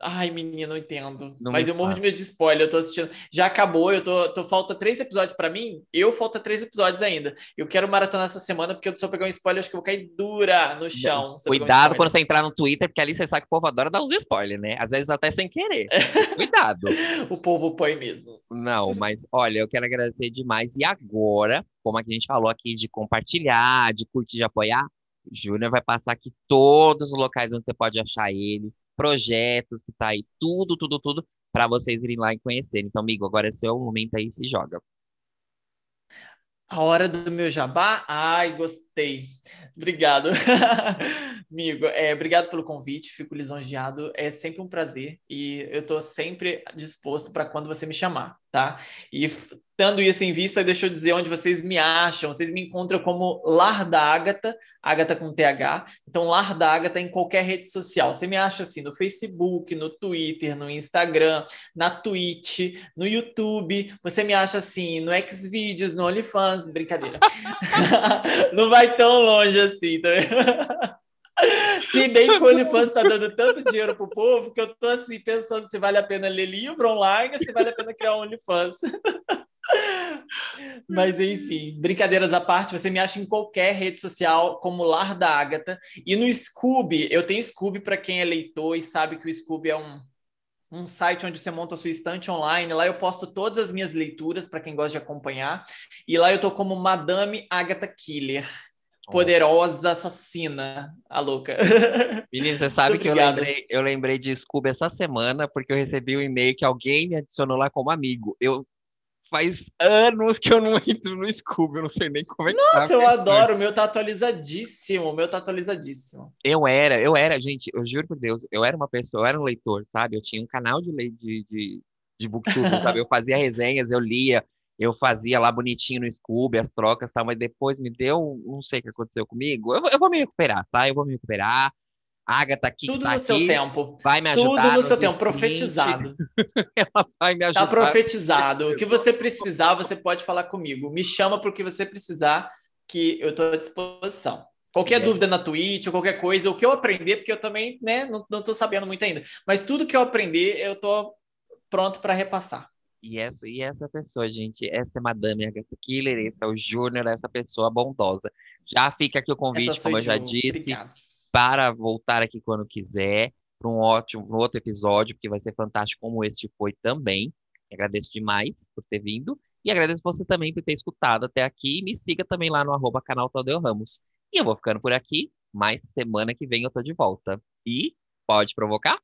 Ai, menino, não entendo. Não Mas eu morro de medo de spoiler. Eu tô assistindo. Já acabou, eu tô. tô falta três episódios para mim. Eu falta três episódios ainda. Eu quero maratonar essa semana, porque eu só pegar um spoiler, acho que eu vou cair dura no chão. Cuidado um quando você entrar no Twitter, porque ali você sabe que o povo adora dar uns spoilers, né? Às vezes até sem querer. Cuidado. o povo põe mesmo. Não, mas olha, eu quero agradecer demais. E agora, como a gente falou aqui de compartilhar, de curtir, de apoiar, Júnior vai passar aqui todos os locais onde você pode achar ele projetos que tá aí, tudo, tudo, tudo, para vocês irem lá e conhecerem. Então, amigo, agora é seu momento aí, se joga. A hora do meu jabá? Ai, gostei. Obrigado. Amigo, é, obrigado pelo convite, fico lisonjeado. É sempre um prazer e eu estou sempre disposto para quando você me chamar, tá? E tendo isso em vista, deixa eu dizer onde vocês me acham. Vocês me encontram como Lar da Ágata, Ágata com TH. Então, Lar da Ágata em qualquer rede social. Você me acha assim no Facebook, no Twitter, no Instagram, na Twitch, no YouTube. Você me acha assim no Xvideos, no OnlyFans. Brincadeira. Não vai tão longe assim, tá? Se bem que o OnlyFans está dando tanto dinheiro pro povo que eu tô assim pensando se vale a pena ler livro online ou se vale a pena criar um OnlyFans. Mas enfim, brincadeiras à parte, você me acha em qualquer rede social como Lar da Ágata. E no Scooby, eu tenho Scooby para quem é leitor e sabe que o Scooby é um, um site onde você monta a sua estante online. Lá eu posto todas as minhas leituras para quem gosta de acompanhar. E lá eu tô como Madame Agatha Killer poderosa assassina, a louca. Menina, você sabe que eu lembrei, eu lembrei de Scooby essa semana porque eu recebi um e-mail que alguém me adicionou lá como amigo. Eu faz anos que eu não entro no Scooby, eu não sei nem como é que tá Nossa, tá eu adoro, o meu tá atualizadíssimo, o meu tá atualizadíssimo. Eu era, eu era, gente, eu juro por Deus, eu era uma pessoa, eu era um leitor, sabe? Eu tinha um canal de de, de, de booktube, sabe? Eu fazia resenhas, eu lia, eu fazia lá bonitinho no Scooby, as trocas e tal, mas depois me deu, não sei o que aconteceu comigo. Eu, eu vou me recuperar, tá? Eu vou me recuperar. A Agatha aqui Tudo tá no seu tempo. Vai me ajudar. Tudo no seu tempo, profetizado. Ela vai me tá ajudar. Tá profetizado. O que você precisar, você pode falar comigo. Me chama para o que você precisar, que eu estou à disposição. Qualquer é. dúvida na Twitch ou qualquer coisa, o que eu aprender, porque eu também né, não, não tô sabendo muito ainda. Mas tudo que eu aprender, eu tô pronto para repassar. E essa, e essa pessoa, gente, essa é Madame Agatha Killer, esse é o Júnior, essa pessoa bondosa. Já fica aqui o convite, como eu já disse, Obrigado. para voltar aqui quando quiser, para um ótimo, um outro episódio, porque vai ser fantástico como este foi também. Agradeço demais por ter vindo. E agradeço você também por ter escutado até aqui. Me siga também lá no arroba canal Tadeu Ramos. E eu vou ficando por aqui, mas semana que vem eu tô de volta. E pode provocar?